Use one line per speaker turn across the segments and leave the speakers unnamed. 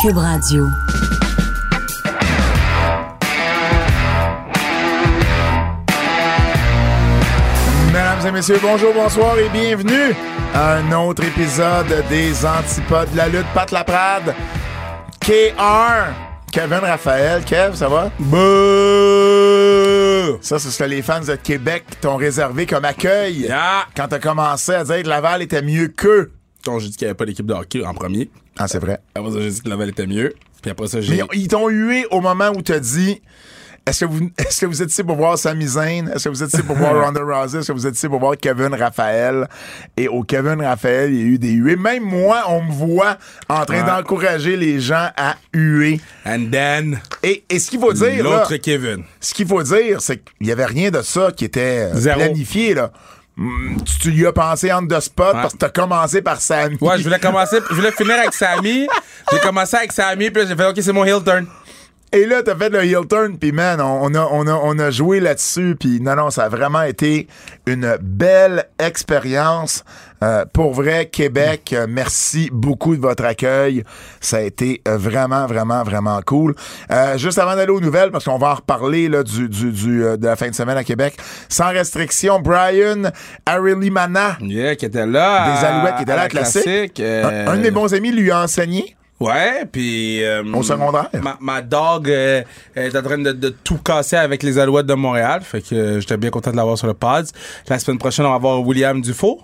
Cube Radio.
Mesdames et messieurs, bonjour, bonsoir et bienvenue à un autre épisode des Antipodes de la lutte. Pat Laprade, KR, Kevin Raphaël. Kev, ça va? Ça, c'est ce que les fans de Québec t'ont réservé comme accueil
Yeah.
quand t'as commencé à dire que Laval était mieux qu'eux.
Donc, j'ai dit qu'il n'y avait pas d'équipe de hockey en premier.
Ah, c'est vrai.
Après ça, j'ai dit que Laval était mieux. Puis après ça,
Mais
j'ai.
ils t'ont hué au moment où t'as dit est-ce que, vous, est-ce que vous êtes ici pour voir Sami Zayn? Est-ce que vous êtes ici pour voir Ronda Rousey? Est-ce que vous êtes ici pour voir Kevin Raphaël? Et au Kevin Raphaël, il y a eu des huées. Même moi, on me voit en train d'encourager les gens à huer.
And then,
Et, et ce qu'il faut dire, là,
l'autre Kevin.
ce qu'il faut dire, c'est qu'il y avait rien de ça qui était
Zéro.
planifié, là. Mm, Tu, tu y as pensé en the spot
Ouais.
parce que t'as commencé par Sami.
Ouais, je voulais commencer, je voulais finir avec Sammy. J'ai commencé avec Sammy, puis j'ai fait, OK, c'est mon heel turn.
Et là, t'as fait le heel turn, puis man, on, on a, on, a, on a joué là-dessus, puis non, non, ça a vraiment été une belle expérience. Euh, pour vrai, Québec, euh, merci beaucoup de votre accueil. Ça a été euh, vraiment, vraiment, vraiment cool. Euh, juste avant d'aller aux nouvelles, parce qu'on va en reparler là, du, du, du, euh, de la fin de semaine à Québec, sans restriction, Brian Arilimana,
Yeah, qui était là.
des Alouettes, qui était là à
la
classique. Un, un de mes bons amis lui a enseigné.
Ouais, puis. euh,
Au secondaire.
Ma, ma dog euh, est en train de, de tout casser avec les Alouettes de Montréal. Fait que euh, j'étais bien content de l'avoir sur le pod. La semaine prochaine, on va avoir William Dufault.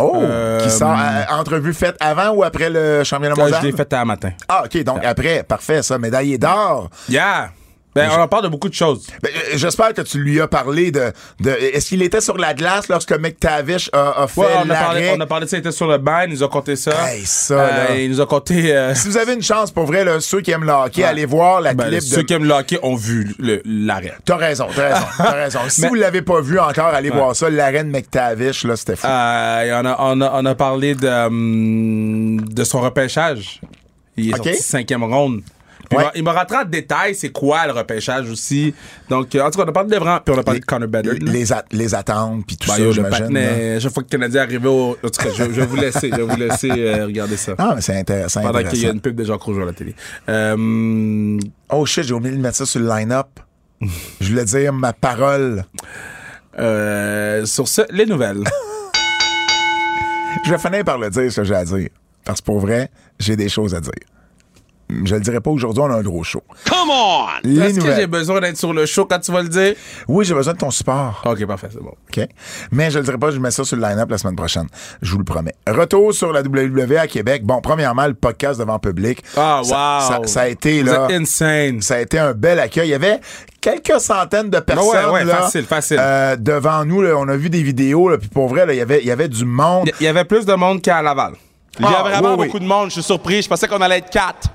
Oh,
Euh,
qui sort entrevue faite avant ou après le championnat mondial?
je l'ai fait un matin.
Ah, OK, donc après, parfait, ça, médaillé d'or.
Yeah! Ben, on en parle de beaucoup de choses.
Ben, euh, J'espère que tu lui as parlé de. de Est-ce qu'il était sur la glace lorsque McTavish a, a fait
Ouais, on, a parlé, on a parlé de ça, il était sur le banc, il nous a compté ça.
Hey, ça, là.
il nous a compté. euh,
Si vous avez une chance, pour vrai, là, ceux qui aiment le hockey, allez voir la
ben,
clip
ceux
de.
qui aiment le hockey ont vu l'arrêt.
T'as raison, t'as raison, t'as raison. Si
Mais-
vous l'avez pas vu encore, allez voir ça. L'arrêt de McTavish, là, c'était fou.
Euh, on, a, on, a, on a parlé de, hum, de son repêchage. Il est
Ok.
sorti cinquième ronde. Puis
Ouais.
il m'a- rentré en détail c'est quoi le repêchage aussi. Donc, euh, en tout cas, on a parlé de vraiment. Puis on a parlé de Connor Bedard.
les, at- les attentes, puis tout
Ben,
ça,
yo,
j'imagine.
patinet, chaque fois que le Canadien est arrivé au. En tout cas, je, vais vous laisser, je vais vous laisser euh, regarder ça.
Ah, mais c'est intéressant.
Pendant qu'il y a une pub de Rougeau à la télé. Euh,
Oh shit, j'ai oublié de mettre ça sur le line-up. Je voulais dire ma parole.
euh, sur ce, les nouvelles.
Je vais finir par le dire, ce que j'ai à dire. Parce que pour vrai, j'ai des choses à dire. Je le dirai pas aujourd'hui, on a un gros show.
Come on!
Est-ce que j'ai besoin d'être sur le show quand tu vas le dire?
Oui, j'ai besoin de ton support.
Ok, parfait, c'est bon.
OK? Mais je le dirai pas, je mets ça sur le line-up la semaine prochaine. Je vous le promets. Retour sur la WWE à Québec. Bon, premièrement, le podcast devant public.
Ah, wow!
ça- ça a été, là.
insane.
Ça a été un bel accueil. Il y avait quelques centaines de personnes
Ouais, ouais,
là,
facile, facile.
euh, devant nous. là. on a vu des vidéos. Là, puis pour vrai, il y avait- y avait du monde.
Il y avait plus de monde qu'à Laval. Il y
Ah,
a vraiment
oui, oui.
beaucoup de monde, je suis surpris. Je pensais qu'on allait être quatre.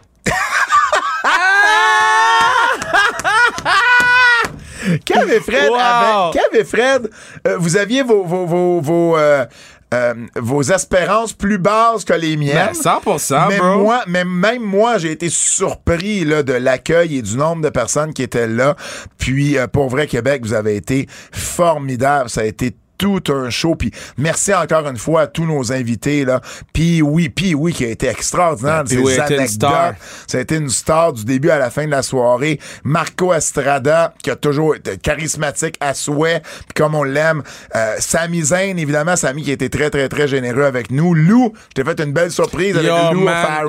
Kev et Fred,
Wow.
avaient- Kev et Fred, euh, vous aviez vos, vos, vos, vos, euh, euh, vos espérances plus basses que les miennes.
Ben, 100%,
mais
bro.
moi, mais même moi, j'ai été surpris là, de l'accueil et du nombre de personnes qui étaient là. Puis, euh, pour vrai, Québec, vous avez été formidable. Ça a été tout un show. Puis merci encore une fois à tous nos invités. là. Puis oui, puis oui, qui a été extraordinaire.
Ben, a été une
anecdotes.
star.
Ça a été une star du début à la fin de la soirée. Marco Estrada, qui a toujours été charismatique à souhait, puis comme on l'aime. Euh, Sami Zayn, évidemment, Sami qui a été très, très, très généreux avec nous. Lou, je t'ai fait une belle surprise avec Lou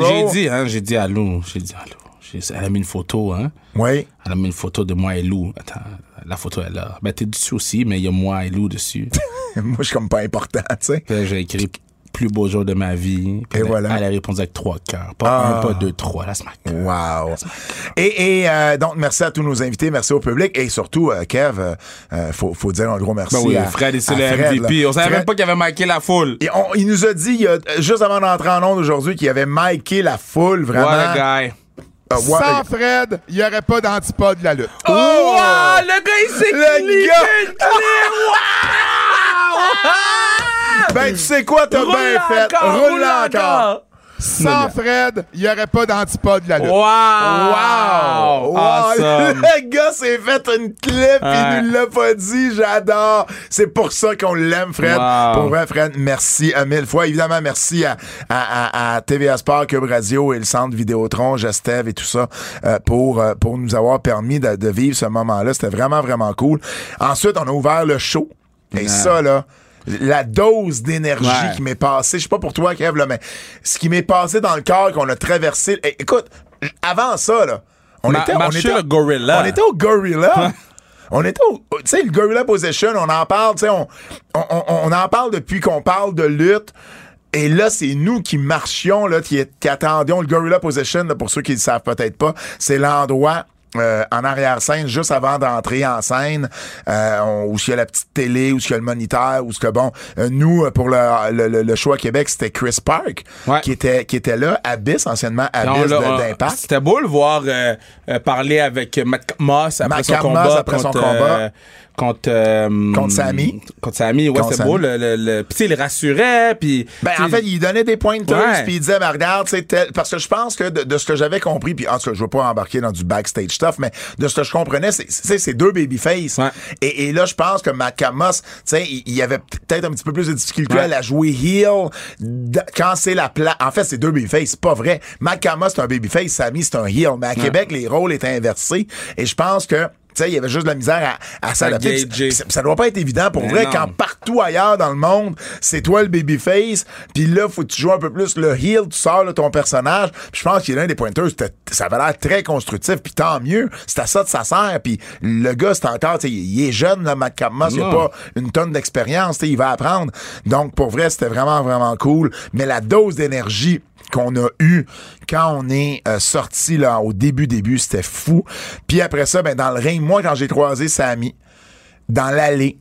j'ai dit, hein, j'ai dit à Lou, j'ai dit à Lou. Elle a mis une photo, hein.
Oui.
Elle a mis une photo de moi et Lou. Attends, la photo est là. Ben, t'es dessus aussi, mais il y a moi et Lou dessus.
Moi, je suis comme pas important, tu sais.
J'ai écrit plus beau jour de ma vie. Puis
Et
elle,
voilà.
Elle a répondu avec trois cœurs. Pas
Ah.
un, pas deux, trois. Là, smack.
Wow. Et, et euh, donc, merci à tous nos invités, merci au public et surtout, euh, Kev, euh, euh, faut, faut dire un gros merci
Ben oui,
à
Fred, c'est le
Fred,
MVP.
là.
On savait
Fred-
même pas qu'il avait marqué la foule.
Et on- il nous a dit, il y a- juste avant d'entrer en onde aujourd'hui, qu'il avait miké la foule, vraiment.
What a guy.
Ouais,
Sans Fred, il n'y aurait pas d'antipode de la lutte.
Oh, wow! Le gars, il s'est
Le gars-
une clé. Wow!
Ben, tu sais quoi, t'as bien fait. roule encore.
Sans Fred, il n'y aurait pas d'antipode de la lutte.
Wow!
Wow!
Awesome.
Le gars s'est fait une clip,
Ouais.
il nous l'a pas dit, j'adore. C'est pour ça qu'on l'aime, Fred.
Wow.
Pour vrai, Fred, merci à mille fois. Évidemment, merci à, à, à, à TVA Sport, Cube Radio et le Centre Vidéotron, Gestev et tout ça, euh, pour, euh, pour nous avoir permis de, de vivre ce moment-là. C'était vraiment, vraiment cool. Ensuite, on a ouvert le show. Et
Ouais.
ça, là, la dose d'énergie
Ouais.
qui m'est passée, je sais pas pour toi, Kev, là, mais ce qui m'est passé dans le cœur, qu'on a traversé. Eh, écoute, avant ça, là, on
Ma-
était, on était,
le gorilla.
on était au Gorilla. On était au. Tu sais, le Gorilla Position, on en parle, tu sais, on, on, on- on en parle depuis qu'on parle de lutte. Et là, c'est nous qui marchions, là, qui, qui attendions le Gorilla Position, là, pour ceux qui ne le savent peut-être pas. C'est l'endroit. Euh, en arrière-scène, juste avant d'entrer en scène, euh, on- où il y a la petite télé, où il y a le moniteur, où ce que bon, euh, nous euh, pour le, le, le- à Québec, c'était Chris Park
Ouais.
qui était qui était là, Abyss anciennement Abyss
on-
d'Impact.
C'était beau le voir euh, euh, parler avec Matt Moss après
Matt
son
Moss
combat.
après son combat.
Contre, euh,
Contre Sami.
Contre Sami, ouais, c'était beau. Le, le, le- Puis, il rassurait. Puis,
Ben, en fait, il donnait des pointers,
Ouais.
puis il disait, ben, regarde, c'est tel. Parce que je pense que de, de ce que j'avais compris, puis en tout cas, je veux pas embarquer dans du backstage stuff, mais de ce que je comprenais, c'est, c'est, c'est deux babyface.
Ouais.
Et, et là, je pense que Macamos, tu sais, il, il y avait peut-être un petit peu plus de difficulté
Ouais.
à la jouer heel quand c'est la pla... En fait, c'est deux babyface, c'est pas vrai. Macamos, c'est un babyface, Sammy, c'est un heel. Mais à Québec, les rôles étaient inversés. Et je pense que sais, il y avait juste de la misère à, à s'adapter. Ça, ça doit pas être évident pour
Mais
vrai
non.
quand partout ailleurs dans le monde, c'est toi le babyface, puis là, faut que tu joues un peu plus le heel, tu sors là, ton personnage. Puis je pense qu'il y a l'un des pointeurs, ça avait l'air très constructif, puis tant mieux, c'est à ça que ça sert. Puis le gars, c'est encore, tu sais, il est jeune, là, Matt Capmas, il a
Non.
pas une tonne d'expérience, il va apprendre. Donc, pour vrai, c'était vraiment, vraiment cool. Mais la dose d'énergie qu'on a eu quand on est euh, sorti là au début début c'était fou. Puis après ça ben dans le ring moi quand j'ai croisé Samy dans l'allée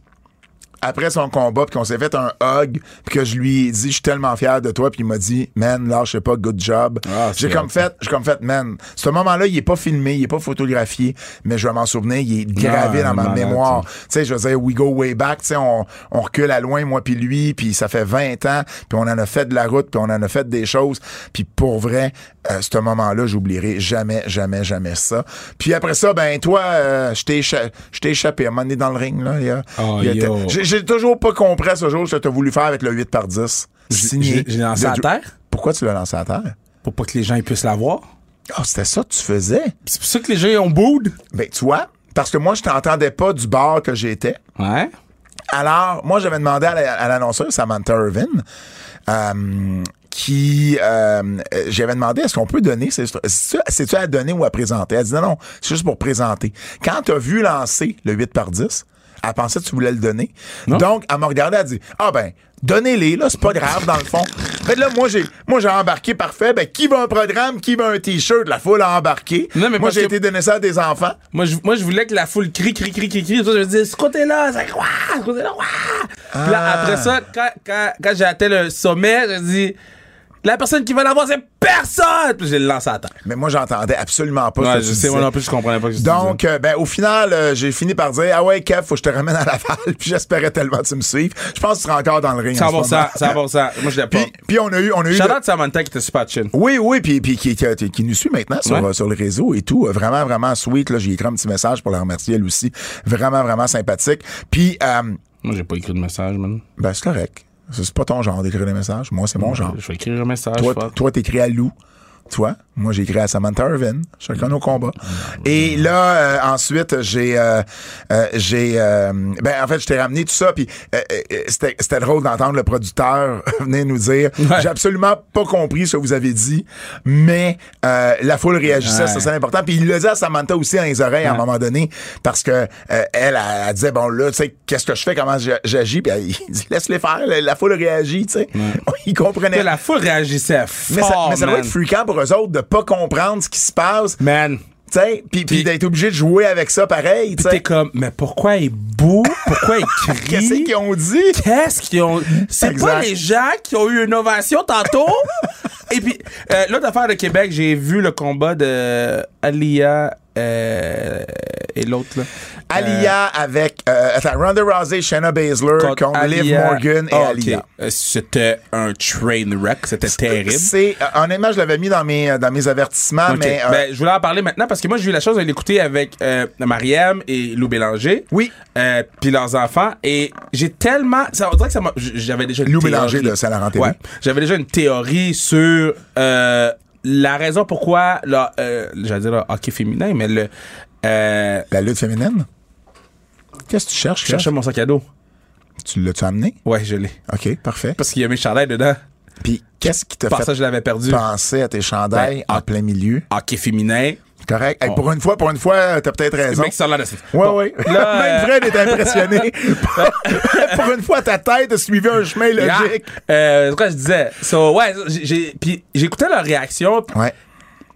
après son combat, puis qu'on s'est fait un hug, puis que je lui ai dit, je suis tellement fier de toi, puis il m'a dit, man, lâche pas, good job.
Ah,
j'ai comme fait, j'ai comme fait, man, ce moment-là, il est pas filmé, il est pas photographié, mais je vais m'en souvenir, il est gravé
Ah,
dans ma
malade,
mémoire. Tu sais, je veux dire, we go way back, tu sais, on, on recule à loin, moi puis lui, puis ça fait 20 ans, puis on en a fait de la route, puis on en a fait des choses, puis pour vrai, euh, ce moment-là, j'oublierai jamais, jamais, jamais ça. Puis après ça, ben toi, euh, je t'ai écha- échappé à un moment donné dans le ring, là.
Oh,
j'ai- toujours pas compris ce jour ce que t'as voulu faire avec le 8 par 10. Signé.
j'ai- lancé à terre?
Pourquoi tu l'as lancé à terre?
pour pas que les gens ils puissent la voir.
Ah, c'était ça que tu faisais?
C'est pour ça que les gens ont booed.
Ben, tu vois, parce que moi, je t'entendais pas du bar que j'étais.
Ouais.
Alors, moi, j'avais demandé à l'annonceur Samantha Irvin, euh, qui, euh, euh, j'avais demandé est-ce qu'on peut donner, c'est- c'est-tu à donner ou à présenter? Elle dit non, non, c'est juste pour présenter. Quand tu as vu lancer le 8 par 10, elle pensait que tu voulais le donner.
Non.
Donc, elle m'a regardé, elle a dit ah ben, donnez-les, là, c'est pas grave dans le fond. Fait que là, moi, j'ai, moi, j'ai embarqué parfait. Ben, qui veut un programme, qui veut un t-shirt, la foule a embarqué.
Non, mais
moi, j'ai été donner ça à des enfants.
Moi je, moi, je voulais que la foule crie, crie, crie, crie, crie. Ça, je me disais, ce côté-là, c'est quoi? Ce? Puis là,
Ah.
après ça, quand, quand, quand j'ai atteint le sommet, je dis, la personne qui va l'avoir, c'est personne! Puis j'ai le lancé à terre.
Mais moi, j'entendais absolument pas ce
Ouais,
que
je
tu
sais, moi non plus, je comprenais pas ce que tu
Donc, euh, ben, au final, euh, j'ai fini par dire Ah ouais, Kev, faut que je te ramène à Laval. Puis j'espérais tellement que tu me suives. Je pense que tu seras encore dans le ring. en ce
100%,
moment.
100%. Moi, je l'ai pas.
Puis, puis on a eu. On a eu
Shout
de-
Samantha qui était super chill.
Oui, oui, puis, puis qui, qui, qui nous suit maintenant sur,
Ouais.
euh, sur le réseau et tout. Vraiment, vraiment sweet. Là, j'ai écrit un petit message pour la remercier elle aussi. Vraiment, vraiment sympathique. Puis, euh,
Moi, j'ai pas écrit de message, man.
ben, c'est correct. C'est pas ton genre d'écrire des messages. Moi, c'est mon genre.
Je vais écrire un message.
Toi, toi, t'écris à Lou. Toi, moi, j'ai écrit à Samantha Irvin. Chacun nos combats. Et là, euh, ensuite, j'ai, euh, euh, j'ai, euh, ben, en fait, je t'ai ramené tout ça, puis euh, euh, c'était, c'était drôle d'entendre le producteur venir nous dire,
Ouais.
j'ai absolument pas compris ce que vous avez dit, mais euh, la foule réagissait,
Ouais.
ça c'est important. Puis il le dit à Samantha aussi dans les oreilles à un moment donné, parce que euh, elle, elle, elle disait, bon là, tu sais, qu'est-ce que je fais, comment j'a- j'agis, puis elle- il dit, laisse-les faire, la, la foule réagit, tu sais. Il comprenait.
Que la foule réagissait
Mais ça,
fort,
mais ça doit être fréquent pour eux autres de pas comprendre ce qui se passe, tu
Man.
sais, puis puis d'être obligé de jouer avec ça pareil,
Puis t'es comme, mais pourquoi ils bouent? Pourquoi ils crient?
Qu'est-ce qu'ils ont dit?
Qu'est-ce qu'ils ont. C'est pas les gens qui ont eu une ovation tantôt? Et puis, euh, l'autre affaire de Québec, j'ai vu le combat de Alia euh, et l'autre, là.
Alia avec euh, attends, Ronda Rousey, Shayna Baszler contre, Liv. Morgan et
ok.
Alia.
Euh, C'était un train wreck. C'était terrible.
C'est euh, honnêtement, je l'avais mis dans mes euh, dans mes avertissements, mais euh,
Ben, je voulais en parler maintenant parce que moi, j'ai eu la chance de l'écouter avec euh, Mariam et Lou Bélanger.
Oui.
Euh, puis leurs enfants. Et j'ai tellement. Ça, on dirait que ça m'a. J'avais déjà une
Lou. Bélanger de Saint-Laurent TV.
Ouais. J'avais déjà une théorie sur euh, la raison pourquoi. Euh, J'allais dire le hockey féminin, mais le. Euh,
la lutte féminine? Qu'est-ce que tu cherches?
je cherchais mon sac à dos.
Tu l'as-tu amené?
Ouais, je l'ai.
OK, parfait.
Parce qu'il y a mes chandails dedans.
Puis qu'est-ce qui t'a fait
ça, je l'avais perdu.
penser à tes chandails
Ben,
en plein milieu?
Hockey féminin.
Correct. Hey,
Oh.
pour une fois, pour une fois, t'as peut-être raison.
Là
Ouais,
Bon,
ouais.
là,
Même
euh,
Fred est impressionné. pour une fois, ta tête a suivi un chemin
Yeah.
logique.
Euh, c'est quoi je disais? So, ouais, j'écoutais leur réaction.
Ouais.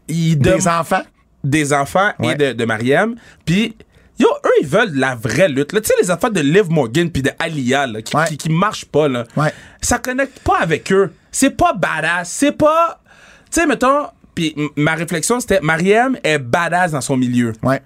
Ils
Des enfants?
des enfants
Ouais.
et de, de Mariam. Puis, yo, eux, ils veulent la vraie lutte. Tu sais, les affaires de Liv Morgan puis de Alia, là, qui,
Ouais.
qui, qui marchent pas, là.
Ouais.
Ça connecte pas avec eux. C'est pas badass. C'est pas. Tu sais, mettons. Puis ma réflexion, c'était Mariam est badass dans son milieu.
Ouais.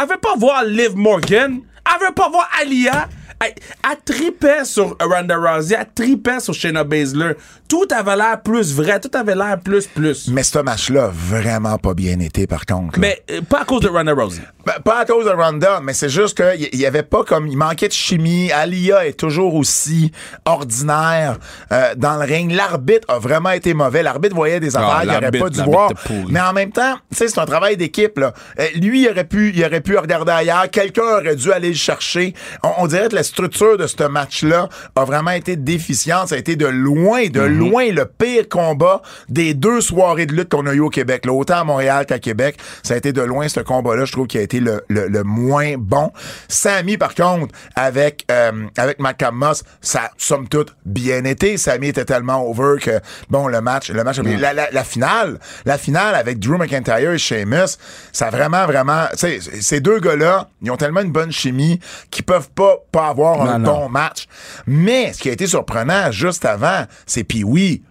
Elle veut pas voir Liv Morgan. Elle veut pas voir Alia. Elle, elle tripait sur Ronda Rousey. Elle tripait sur Shayna Baszler. Tout avait l'air plus vrai. Tout avait l'air plus plus.
Mais ce match-là a vraiment pas bien été, par contre. là.
Mais euh, pas à cause de Ronda Rousey.
Ben, pas à cause de Ronda, mais c'est juste qu'il y, y avait pas comme. Il manquait de chimie. Alia est toujours aussi ordinaire euh, dans le ring. L'arbitre a vraiment été mauvais. L'arbitre voyait des affaires qu'il aurait pas dû voir. Mais en même temps, tu sais, c'est un travail d'équipe. là. Euh, lui, il aurait pu, il aurait pu regarder ailleurs. Quelqu'un aurait dû aller le chercher. On, on dirait que la structure de ce match-là a vraiment été déficiente. Ça a été de loin, de
Mhm.
Loin le pire combat des deux soirées de lutte qu'on a eu au Québec. Là, autant à Montréal qu'à Québec, ça a été de loin ce combat-là. Je trouve qu'il a été le, le, le moins bon. Sammy, par contre, avec euh, avec Macamos, ça a somme toute bien été. Sammy était tellement over que bon le match, le match, la, la, la finale, la finale avec Drew McIntyre et Sheamus, ça a vraiment vraiment, tu sais, ces deux gars-là, ils ont tellement une bonne chimie qu'ils peuvent pas pas avoir un
Non,
bon match. Mais ce qui a été surprenant juste avant, c'est puis oui.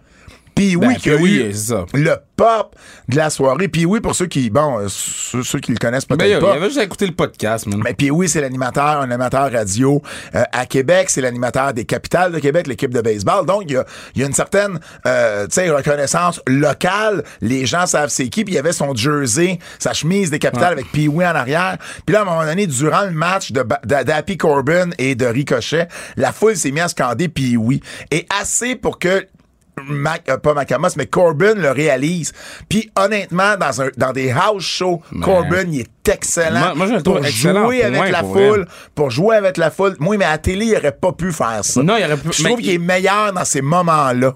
Puis oui,
Ben,
qui a
Pee-wee,
eu
c'est ça.
le pop de la soirée. Puis oui, pour ceux qui, bon, euh, ceux, ceux qui le connaissent peut-être
Ben, yo,
pas.
il avait juste à écouter le podcast, man.
Mais puis oui, c'est l'animateur, un animateur radio euh, à Québec. C'est l'animateur des capitales de Québec, l'équipe de baseball. Donc, il y a, il y a une certaine euh, tu sais, reconnaissance locale. Les gens savent c'est qui. Puis il y avait son jersey, sa chemise des capitales avec pee en arrière. Puis là, à un moment donné, durant le match de d'Happy Corbin et de Ricochet, la foule s'est mise à scander pee Et assez pour que Mac, euh, pas Macamos, mais Corbin le réalise. Puis honnêtement, dans, un, dans des house shows, Corbin, il est excellent
Moi- moi, je le
pour
excellent,
jouer avec la
pour
foule, pour jouer avec la foule. Moi, mais à la télé, il aurait pas pu faire ça.
Non, il aurait pu-
Je trouve qu'il
il-
est meilleur dans ces moments-là.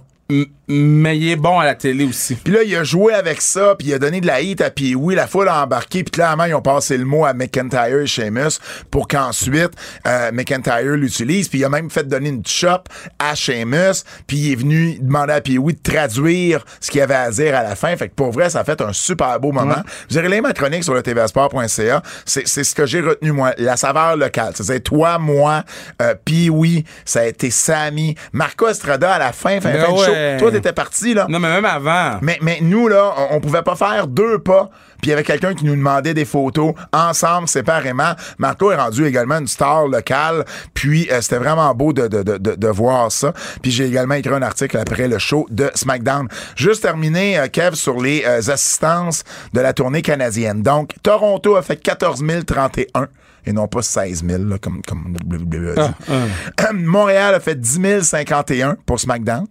Mais il est bon à la télé aussi.
Puis là, il a joué avec ça, puis il a donné de la hit à puis oui, la foule a embarqué, puis clairement, ils ont passé le mot à McIntyre et Sheamus pour qu'ensuite euh, McIntyre l'utilise, puis il a même fait donner une chop à Sheamus, puis il est venu demander à puis oui de traduire ce qu'il avait à dire à la fin. Fait que pour vrai, ça a fait un super beau moment. Vous irez lire ma chronique sur le tvsport.ca. C'est c'est ce que j'ai retenu, moi. La saveur locale. C'est toi, moi, euh, puis oui, ça a été Sammy, Marco Estrada à la fin, fin,
Ben
fin de show.
Ouais.
Toi, t'étais parti, là.
Non, mais même avant.
Mais, mais nous, là, on, on pouvait pas faire deux pas. Puis il y avait quelqu'un qui nous demandait des photos ensemble, séparément. Marco est rendu également une star locale. Puis euh, c'était vraiment beau de, de, de, voir ça. Puis j'ai également écrit un article après le show de SmackDown. Juste terminé, euh, Kev, sur les euh, assistances de la tournée canadienne. Donc, Toronto a fait 14 031 et non pas 16 000, là, comme, comme WWE a dit. Montréal a fait 10 051 pour SmackDown.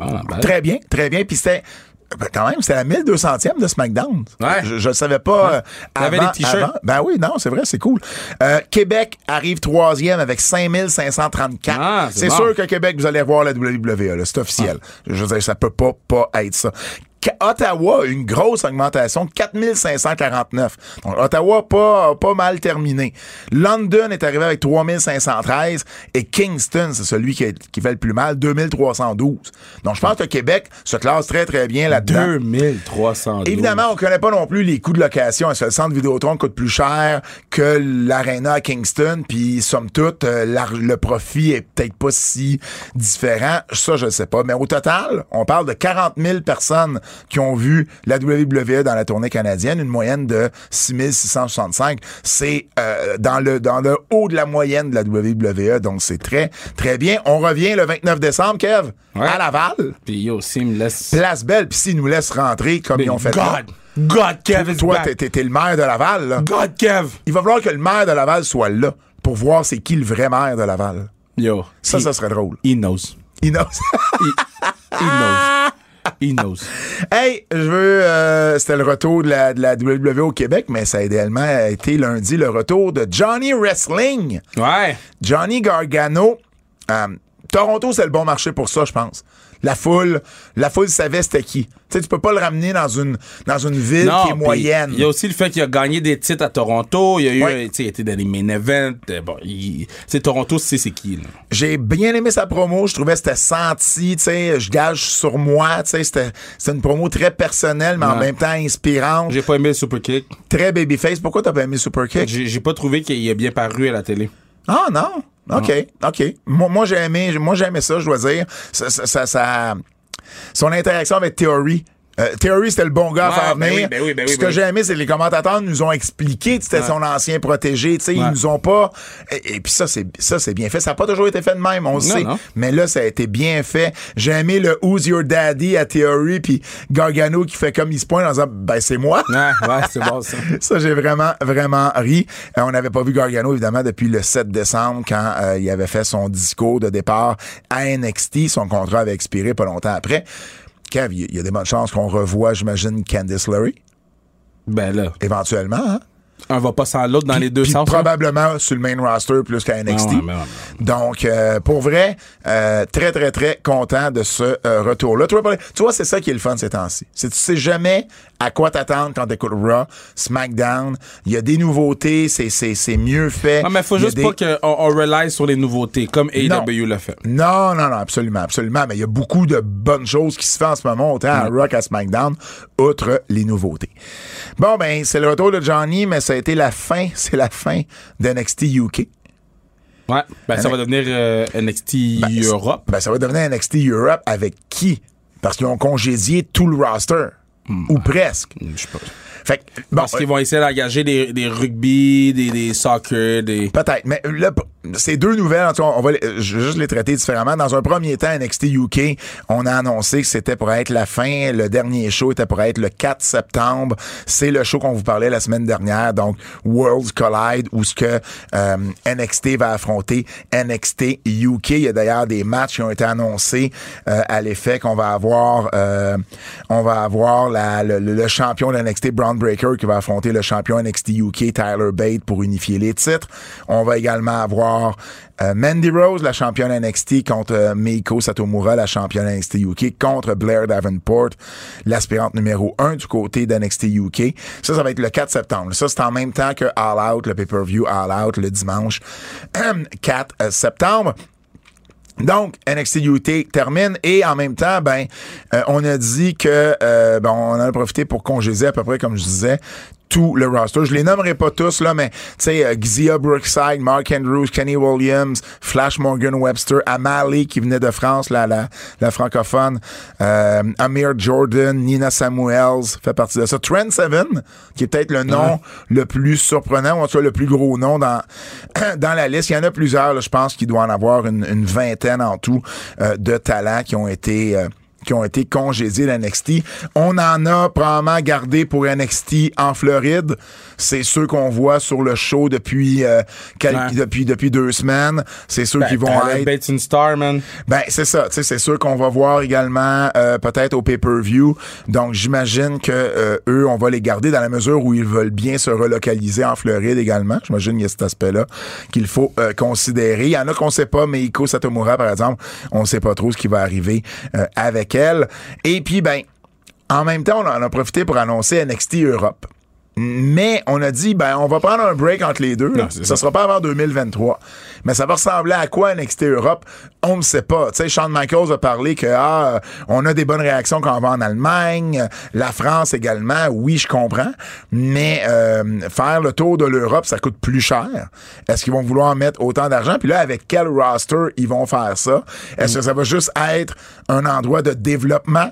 Ah, ben,
Très bien, très bien. Puis c'était. ben, quand même, c'était la 1200e de SmackDown.
Ouais.
Je, le savais pas euh,
T'avais
avant,
des t-shirts?
avant. Ben oui, non, c'est vrai, c'est cool. Euh, Québec arrive troisième avec 5534.
Ah, c'est bon.
sûr que Québec, vous allez voir la WWE, c'est officiel. Je veux dire, ça peut pas, pas être ça. Ottawa une grosse augmentation de 4549. Donc, Ottawa, pas, pas mal terminé. London est arrivé avec 3513 et Kingston, c'est celui qui, est- qui fait le plus mal, 2312. Donc, je pense que Québec se classe très, très bien là-dedans.
2300.
Évidemment, on connaît pas non plus les coûts de location. Est-ce que le centre Vidéotron coûte plus cher que l'Arena à Kingston? Puis, somme toute, euh, le profit est peut-être pas si différent. Ça, je sais pas. Mais au total, on parle de 40 000 personnes qui ont vu la WWE dans la tournée canadienne, une moyenne de 6665. C'est euh, dans le dans le haut de la moyenne de la WWE, donc c'est très très bien. On revient le 29 décembre, Kev,
Ouais.
à Laval.
Puis yo, me laisse.
Place Belle, puis s'ils nous laissent rentrer comme ils ont fait là.
God! God, Kev
Toi,
back.
t'es- le maire de Laval, là.
God, Kev!
Il va falloir que le maire de Laval soit là pour voir c'est qui le vrai maire de Laval.
Yo.
Ça,
he,
ça serait drôle.
He knows.
Il knows.
He knows. He knows.
hey, je veux. euh, C'était le retour de la, de la WWE au Québec, mais ça a également été lundi le retour de Johnny Wrestling.
Ouais.
Johnny Gargano. Euh, Toronto, c'est le bon marché pour ça, je pense. La foule, la foule savait c'était qui. Tu sais, tu peux pas le ramener dans une, dans une ville qui est moyenne.
Il y a aussi le fait qu'il a gagné des titres à Toronto. Il y a eu, tu sais, il était dans les main events. Euh, Bon, c'est Toronto, c'est c'est qui.
J'ai bien aimé sa promo. Je trouvais que c'était senti, tu sais, je gage sur moi, tu sais, c'était, une promo très personnelle, mais en même temps inspirante.
J'ai pas aimé le super kick.
Très babyface. Pourquoi t'as pas aimé Superkick?
J'ai j'ai pas trouvé qu'il a bien paru à la télé.
Ah non. OK, OK. Moi, moi j'ai aimé, moi j'ai aimé ça, je dois dire. Ça, ça, ça- ça- son interaction avec Theory. Euh, Theory, c'était le bon gars à faire
ben
venir.
oui, ben oui, ben oui,
Ce
ben
que
oui.
j'ai aimé, c'est que les commentateurs nous ont expliqué que c'était son ancien protégé. Tu sais, Ils nous ont pas. Et, et puis ça, c'est ça, c'est bien fait. Ça n'a pas toujours été fait de même, on le sait.
non.
Mais là, ça a été bien fait. J'ai aimé le Who's Your Daddy à Theory, puis Gargano qui fait comme il se pointe en disant Ben c'est moi.
Ouais, ouais, c'est bon, ça.
Ça, j'ai vraiment, vraiment ri. Euh, on n'avait pas vu Gargano, évidemment, depuis le 7 décembre, quand euh, il avait fait son discours de départ à NXT. Son contrat avait expiré pas longtemps après. Kev, il y- a des bonnes chances qu'on revoie, j'imagine, Candice LeRae,
Ben là,
éventuellement. Hein?
un va pas sans l'autre dans les deux sens.
probablement sur le main roster plus qu'à NXT.
Ah
Donc, euh, pour vrai, euh, très, très, très content de ce euh, retour-là. Tu vois, c'est ça qui est le fun ces temps-ci. C'est tu sais jamais à quoi t'attendre quand t'écoutes Raw, SmackDown? Il y a des nouveautés, c'est, c'est, c'est mieux fait.
Non, mais faut juste
des-
pas qu'on on rely sur les nouveautés, comme. AEW l'a fait.
Non, non, non, absolument, absolument. Mais il y a beaucoup de bonnes choses qui se font en ce moment, autant à Rock qu'à SmackDown, outre les nouveautés. Bon, ben, c'est le retour de Johnny, mais ça a été la fin, c'est la fin d'NXT UK.
Ouais. Ben, ça va devenir euh, NXT
Ben,
Europe.
Ben, ça va devenir NXT Europe avec qui? Parce qu'ils ont congédié tout le roster. Ou presque.
Je sais pas.
Fait que, bon,
Parce qu'ils vont essayer d'engager des, des rugby, des, des soccer, des.
Peut-être, mais là, ces deux nouvelles, en tout cas, on va les- je vais juste les traiter différemment. Dans un premier temps, NXT UK, on a annoncé que c'était pour être la fin. Le dernier show était pour être le 4 septembre. C'est le show qu'on vous parlait la semaine dernière, donc Worlds Collide, où ce que euh, NXT va affronter NXT UK. Il y a d'ailleurs des matchs qui ont été annoncés euh, à l'effet qu'on va avoir, euh, on va avoir la- le- le champion de NXT Brown Breaker qui va affronter le champion NXT UK Tyler Bate pour unifier les titres. On va également avoir euh, Mandy Rose, la championne NXT, contre euh, Meiko Satomura, la championne NXT UK, contre Blair Davenport, l'aspirante numéro 1 du côté d'NXT UK. Ça, ça va être le 4 septembre. Ça, c'est en même temps que All Out, le pay-per-view All Out, le dimanche 4 euh, septembre. Donc, NXT UK termine et en même temps, ben, euh, on a dit que euh, on en a profité pour congédier à peu près, comme je disais, tout le roster. Je les nommerai pas tous, là, mais tu sais, euh, Xia Brookside, Mark Andrews, Kenny Williams, Flash Morgan Webster, Amali qui venait de France, la, la, la francophone, euh, Amir Jordan, Nina Samuels fait partie de ça. Trent Seven, qui est peut-être le nom le plus surprenant, ou en tout cas le plus gros nom dans, dans la liste. Il y en a plusieurs, je pense qu'il doit en avoir une, une vingtaine en tout euh, de talents qui ont été... euh, qui ont été congédiés d'NXT. On en a probablement gardé pour NXT en Floride. C'est ceux qu'on voit sur le show depuis euh,
Ouais.
depuis depuis deux semaines. C'est ceux
Ben,
qui vont être
star, man.
ben c'est ça, c'est sûr qu'on va voir également euh, peut-être au pay-per-view. Donc j'imagine que euh, eux, on va les garder dans la mesure où ils veulent bien se relocaliser en Floride également. J'imagine qu'il y a cet aspect-là qu'il faut euh, considérer. Il y en a qu'on sait pas, mais Iko Satomura par exemple, on sait pas trop ce qui va arriver euh, Et puis ben en même temps, on en a profité pour annoncer NXT Europe. Mais on a dit, ben, on va prendre un break entre les deux.
Non,
ça
ça.
sera pas avant 2023. Mais ça va ressembler à quoi NXT Europe? On ne sait pas. Tu sais, Shawn Michaels a parlé que, ah, on a des bonnes réactions quand on va en Allemagne, la France également. Oui, je comprends. Mais euh, faire le tour de l'Europe, ça coûte plus cher. Est-ce qu'ils vont vouloir mettre autant d'argent? Puis là, avec quel roster ils vont faire ça? Est-ce que ça va juste être un endroit de développement?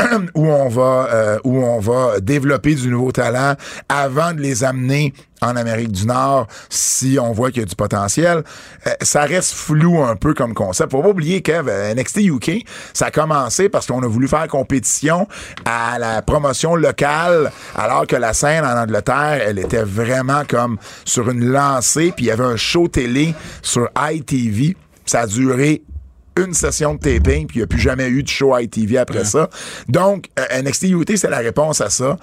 où on va euh, où on va développer du nouveau talent avant de les amener en Amérique du Nord si on voit qu'il y a du potentiel. Euh, ça reste flou un peu comme concept. Faut pas oublier que euh, NXT UK, ça a commencé parce qu'on a voulu faire compétition à la promotion locale alors que la scène en Angleterre, elle était vraiment comme sur une lancée puis il y avait un show télé sur ITV. Ça a duré une session de taping, puis il n'y a plus jamais eu de show ITV après ça. Donc, euh, NXT UT, c'est la réponse à ça.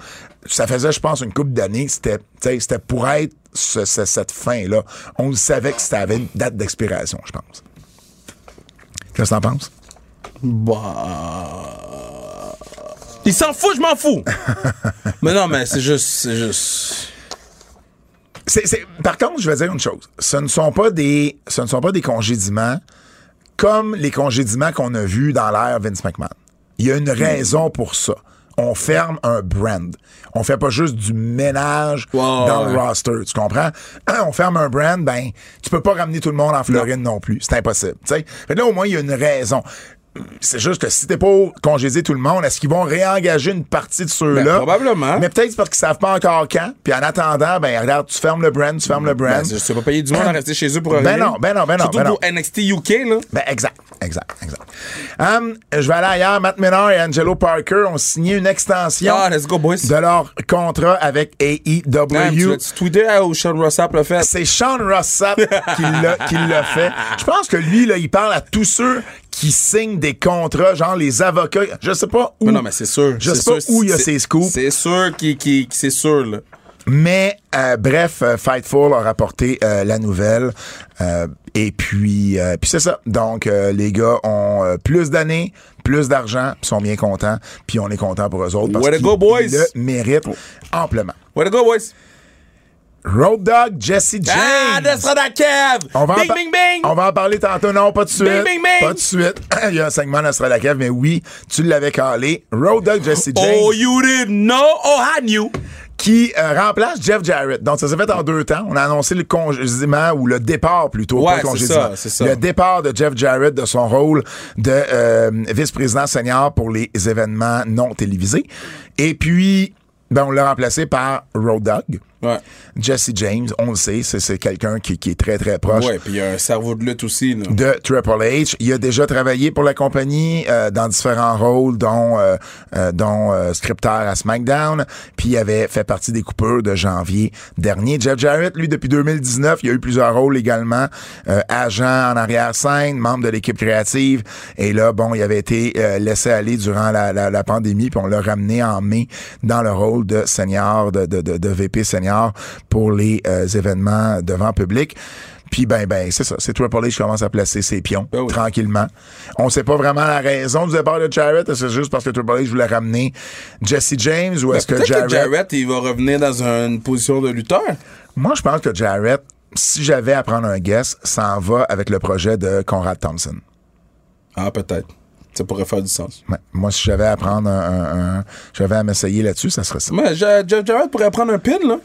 Ça faisait, je pense, une couple d'années. C'était, c'était pour être ce- ce- cette fin-là. On le savait que ça avait une date d'expiration, je pense. Qu'est-ce que t'en penses?
Bah. Il s'en fout, je m'en fous. mais non, mais c'est juste. C'est juste.
Par contre, je vais dire une chose. Ce ne sont pas des, ce ne sont pas des congédiements comme les congédiements qu'on a vus dans l'ère Vince McMahon. Il y a une raison pour ça. On ferme un brand. On fait pas juste du ménage dans le
ouais.
roster. Tu comprends? On ferme un brand, ben, tu peux pas ramener tout le monde en Floride non, plus. C'est impossible. tu sais. Là, au moins, il y a une raison. C'est juste que si t'es pour congédier tout le monde, est-ce qu'ils vont réengager une partie de ceux-là?
Ben, probablement.
Mais peut-être parce qu'ils savent pas encore quand. Puis en attendant, ben regarde, tu fermes le brand, tu fermes le brand.
Ben, je sais pas payer du monde à rester chez eux pour
Ben non, ben non, ben non,
Surtout
ben non.
pour NXT UK, là.
Ben, exact, exact, exact. Hum, je vais aller ailleurs. Matt Menard et Angelo Parker ont signé une extension
Ah, let's go, boys.
de leur contrat avec
Damn, tu
AEW.
tweeté à où Sean Rossap l'a fait?
C'est Sean Rossap qui l'a, fait. Je pense que lui, là, il parle à tous ceux qui signent des contrats, genre les avocats. Je sais pas où.
Mais non, mais c'est sûr.
Je sais pas
sûr,
où il y a ses scoops.
C'est sûr qui, c'est sûr, là.
Mais euh, bref, euh, Fightful a rapporté euh, la nouvelle. Euh, et puis, euh, puis c'est ça. Donc, euh, les gars ont euh, plus d'années, plus d'argent, sont bien contents. Puis on est contents pour eux autres parce qu'ils le méritent amplement.
Way to go, boys.
Road Dogg, Jesse James.
Ah, Destra Kev!
On va, en
Bing, bing, bing!
on va en parler tantôt. Non, pas de suite.
Bing, bing, bing!
Pas de suite. Il y a un segment d'Astra Kev, mais oui, tu l'avais calé. Road Dogg, Jesse James.
Oh, you didn't know? Oh, I knew!
Qui euh, remplace Jeff Jarrett. Donc, ça s'est fait en deux temps. On a annoncé le congédiement ou le départ plutôt,
Ouais, c'est ça, c'est ça.
Le départ de Jeff Jarrett de son rôle de euh, vice-président senior pour les événements non télévisés. Et puis, ben, on l'a remplacé par Road Dogg.
Ouais.
Jesse James, on le sait, c'est, c'est quelqu'un qui, qui est très, très proche
puis il y a un cerveau de lutte aussi, là.
de Triple H. Il a déjà travaillé pour la compagnie euh, dans différents rôles, dont euh, euh, dont euh, scripteur à SmackDown. Puis il avait fait partie des coupeurs de janvier dernier. Jeff Jarrett, lui, depuis 2019, il a eu plusieurs rôles également. Euh, agent en arrière-scène, membre de l'équipe créative. Et là, bon, il avait été euh, laissé aller durant la, la, la pandémie, puis on l'a ramené en mai dans le rôle de senior, de, de, de, de VP senior pour les euh, événements devant public. Puis ben ben c'est ça, c'est Triple H qui commence à placer ses pions
Ben oui.
tranquillement. On sait pas vraiment la raison du départ de Jarrett, est-ce que c'est juste parce que Triple H voulait ramener Jesse James ou est-ce que
Ben,
Jarrett...
que Jarrett, il va revenir dans une position de lutteur.
Moi je pense que Jarrett, si j'avais à prendre un guess, s'en va avec le projet de Conrad Thompson.
Ah, peut-être. Ça pourrait faire du sens.
Ouais. Moi si j'avais à prendre un, un- un- j'avais à m'essayer là-dessus, ça serait ça.
Mais Jarrett pourrait prendre un pin, là.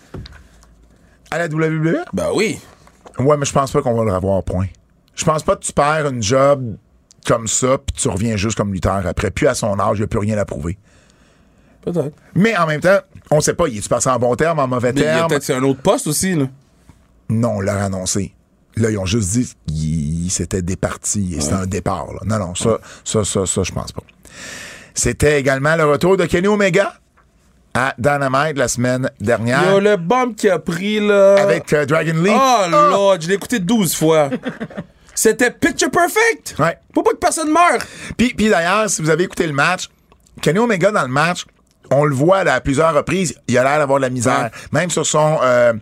À la WWE
Ben oui.
Ouais, mais je pense pas qu'on va le revoir point. Je pense pas que tu perds une job comme ça puis tu reviens juste comme lutteur après. Puis à son âge, il a plus rien à prouver.
Peut-être.
Mais en même temps, on sait pas, il est passé en bon terme, en mauvais
Mais il y a
terme?
peut-être c'est un autre poste aussi, là.
Non, on l'a annoncé. Là, ils ont juste dit qu'il s'était départi et c'était un départ. là. Non, non, ça, ça, ça, ça, je pense pas. C'était également le retour de Kenny Omega à Dynamite la semaine dernière
Yo, le bomb qu'il a pris, là.
avec euh, Dragon Lee.
Oh, Lord, je l'ai écouté 12 fois. C'était picture perfect.
Ouais.
Faut pas que personne meure.
Puis, puis d'ailleurs, si vous avez écouté le match, Kenny Omega dans le match, on le voit là, à plusieurs reprises, il a l'air d'avoir de la misère. Même sur son euh,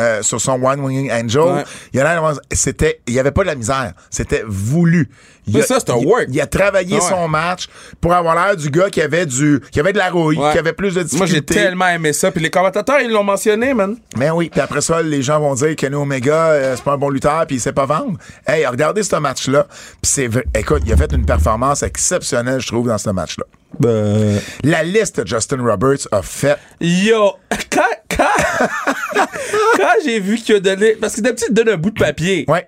euh, sur son One Winging Angel,
Ouais.
il a l'air d'avoir c'était il y avait pas de la misère, c'était voulu. Il a-
ça, c'est un work.
Il a travaillé
Ah ouais.
son match pour avoir l'air du gars qui avait du qui avait de la rouille,
Ouais.
qui avait plus de
Moi,
difficultés.
j'ai tellement aimé ça. Puis les commentateurs, ils l'ont mentionné, man.
Mais oui, puis après ça, les gens vont dire Kenny Omega, euh, c'est pas un bon lutteur, puis il sait pas vendre. Hey, regardez ce match-là. Puis c'est. Écoute, il a fait une performance exceptionnelle, je trouve, dans ce match-là.
Ben,
La liste Justin Roberts a faite.
Yo, quand, quand, quand j'ai vu qu'il a donné. Parce que d'habitude, il donne un bout de papier.
Ouais.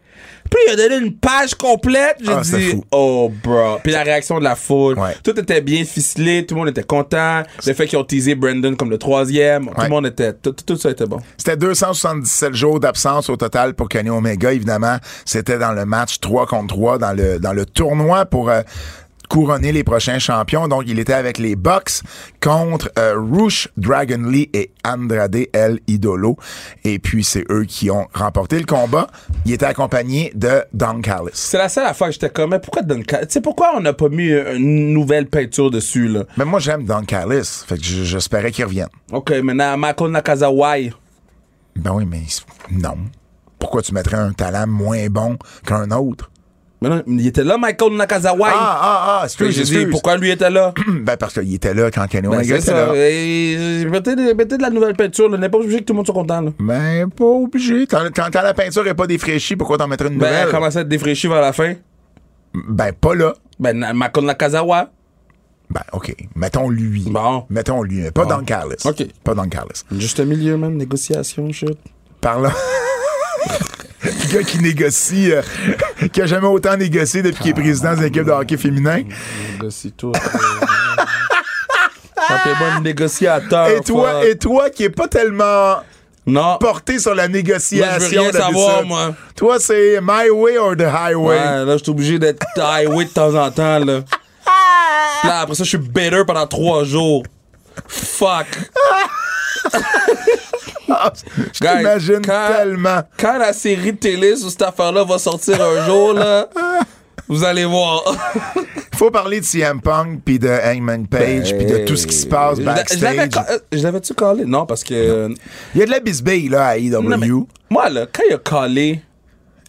Puis il a donné une page complète. J'ai
Ah,
dit, oh, bro. Puis la réaction de la foule.
Ouais.
Tout était bien ficelé. Tout le monde était content. Le fait qu'ils ont teasé Brandon comme le troisième. Tout le monde était. Tout, tout- tout ça était bon.
C'était 277 jours d'absence au total pour Kenny Omega. Évidemment, c'était dans le match 3 contre 3 dans le, dans le tournoi pour euh, couronner les prochains champions. Donc, il était avec les Bucks contre euh, Rush, Dragon Lee et Andrade El Idolo. Et puis, c'est eux qui ont remporté le combat. Il était accompagné de Don Callis.
C'est la seule affaire que j'étais comme, mais pourquoi Don Cal- Tu sais, pourquoi on n'a pas mis une nouvelle peinture dessus, là?
Mais moi, j'aime Don Callis. Fait que j'espérais qu'il revienne.
OK, maintenant, Michael Nakazawai.
Ben oui, mais non. Pourquoi tu mettrais un talent moins bon qu'un autre?
Non, il était là, Michael Nakazawai.
Ah, ah, ah, excuse,
J'ai dit, pourquoi lui était là?
Ben parce qu'il était là quand Kenny
Ben, c'est
était là.
Et, mettez, de- mettez de la nouvelle peinture, là. N'est pas obligé que tout le monde soit content, là.
Ben, pas obligé. Quand, quand- quand la peinture est pas défraîchie, pourquoi t'en mettrais une
Ben,
nouvelle?
elle commence à être défraîchie vers la fin.
Ben, pas là.
Ben, Michael Nakazawa.
Ben, OK. Mettons lui.
Bon.
Mettons lui. Pas Don Carlos.
OK.
Pas Don Carlos.
Juste un milieu, même. Négociation, shit.
Par là. Le gars qui négocie, euh, qui a jamais autant négocié depuis qu'il est président de l'équipe de hockey féminin.
Négocie tout. Appelez-moi un négociateur.
Et toi,
fuck.
et toi qui est pas tellement
Non.
porté sur la négociation.
Moi, je veux rien savoir, moi.
Toi, c'est my way or the highway.
Ouais, là, je suis obligé d'être highway de temps en temps, là. Là, après ça, je suis better pendant trois jours. Fuck.
Je t'imagine tellement.
Quand la série de télé sur cette affaire-là va sortir un jour, là, vous allez voir.
Faut parler de CM Punk puis de Hangman Page puis de tout ce qui se passe
je l'avais
backstage.
euh, Je l'avais-tu collé? Non, parce que.
Il y a de la bisbille là à.
Non, mais moi, là, quand il a collé,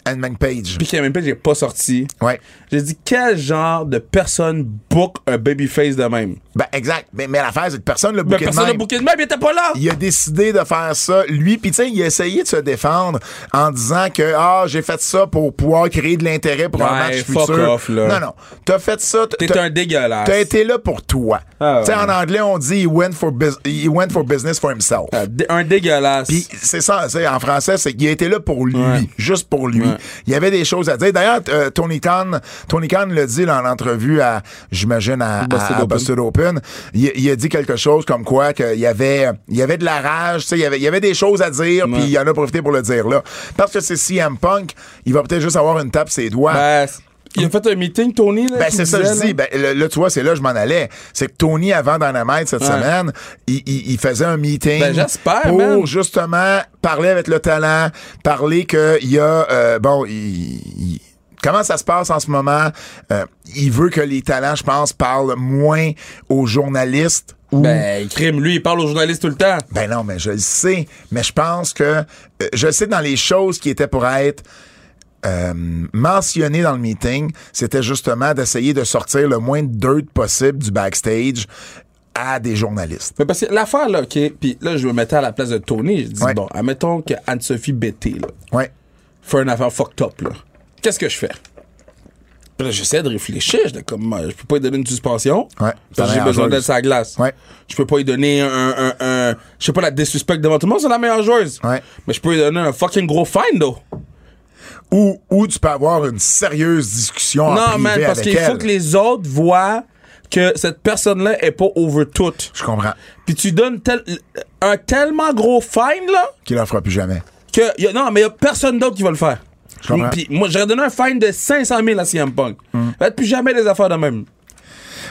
Hangman Page.
puis même pas, j'ai pas sorti,
Ouais.
J'ai dit quel genre de personne book un babyface de même?
Ben exact. Mais, mais l'affaire c'est que personne le
Ben,
bouquet de
personne
même.
booké de même, il était pas là!
Il a décidé de faire ça, lui, puis tu sais, il a essayé de se défendre en disant que ah j'ai fait ça pour pouvoir créer de l'intérêt pour un match
fuck
futur.
off, là.
Non non, t'as fait ça.
T'es un dégueulasse.
T'as été là pour toi.
Ah,
tu sais,
ouais.
en anglais, on dit he went for, he went for business for himself.
Ah, Un dégueulasse.
Puis c'est ça, en français, c'est qu'il a été là pour lui,
Ouais.
juste pour lui. Il y avait des choses à dire. D'ailleurs, euh, Tony Khan, Tony Khan l'a dit dans l'entrevue à, j'imagine, à, à- à
Open.
Il, il a dit quelque chose comme quoi qu'il y avait, il y avait de la rage, tu sais, il y avait, il y avait des choses à dire, puis il en a profité pour le dire là. Parce que c'est CM Punk, il va peut-être juste avoir une tape ses doigts.
Ben, il a fait un meeting, Tony, là.
Ben, c'est ça je dis. Ben, là, tu vois, c'est là que je m'en allais. C'est que Tony, avant Dynamite cette
Ouais.
semaine, il, il- il faisait un meeting
Ben, j'espère,
pour
man.
justement parler avec le talent, parler qu'il y a, euh, bon, il- Comment ça se passe en ce moment? Euh, il veut que les talents, je pense, parlent moins aux journalistes. Ou...
Ben, crime, lui, il parle aux journalistes tout le temps.
Ben non, mais je le sais. Mais je pense que euh, je sais dans les choses qui étaient pour être euh, mentionnées dans le meeting, c'était justement d'essayer de sortir le moins de dirt possible du backstage à des journalistes.
Mais parce que l'affaire, là, OK, puis là, je me mettais à la place de Tony. Je dis,
Ouais.
bon, admettons que Anne-Sophie Bété, là,
Ouais.
fait une affaire fucked up, là. Qu'est-ce que je fais? Puis là, j'essaie de réfléchir. J'étais comme, euh, je peux pas lui donner une suspension.
Ouais.
Parce que j'ai besoin d'elle la glace.
Ouais.
Je peux pas lui donner un, un, un- je sais pas, la désuspecte devant tout le monde, c'est la meilleure joueuse.
Ouais.
Mais je peux lui donner un fucking gros fine, though.
Ou, ou tu peux avoir une sérieuse discussion en
non,
privé
man, parce qu'il faut que les autres voient que cette personne-là est pas over tout.
Je comprends.
Puis tu donnes tel- un tellement gros fine, là,
Qu'il en fera plus jamais.
que y a, non, mais il y a personne d'autre qui va le faire. Puis moi, j'aurais donné un fine de 500 000 à CM Punk.
Hum.
Faites plus jamais des affaires de même.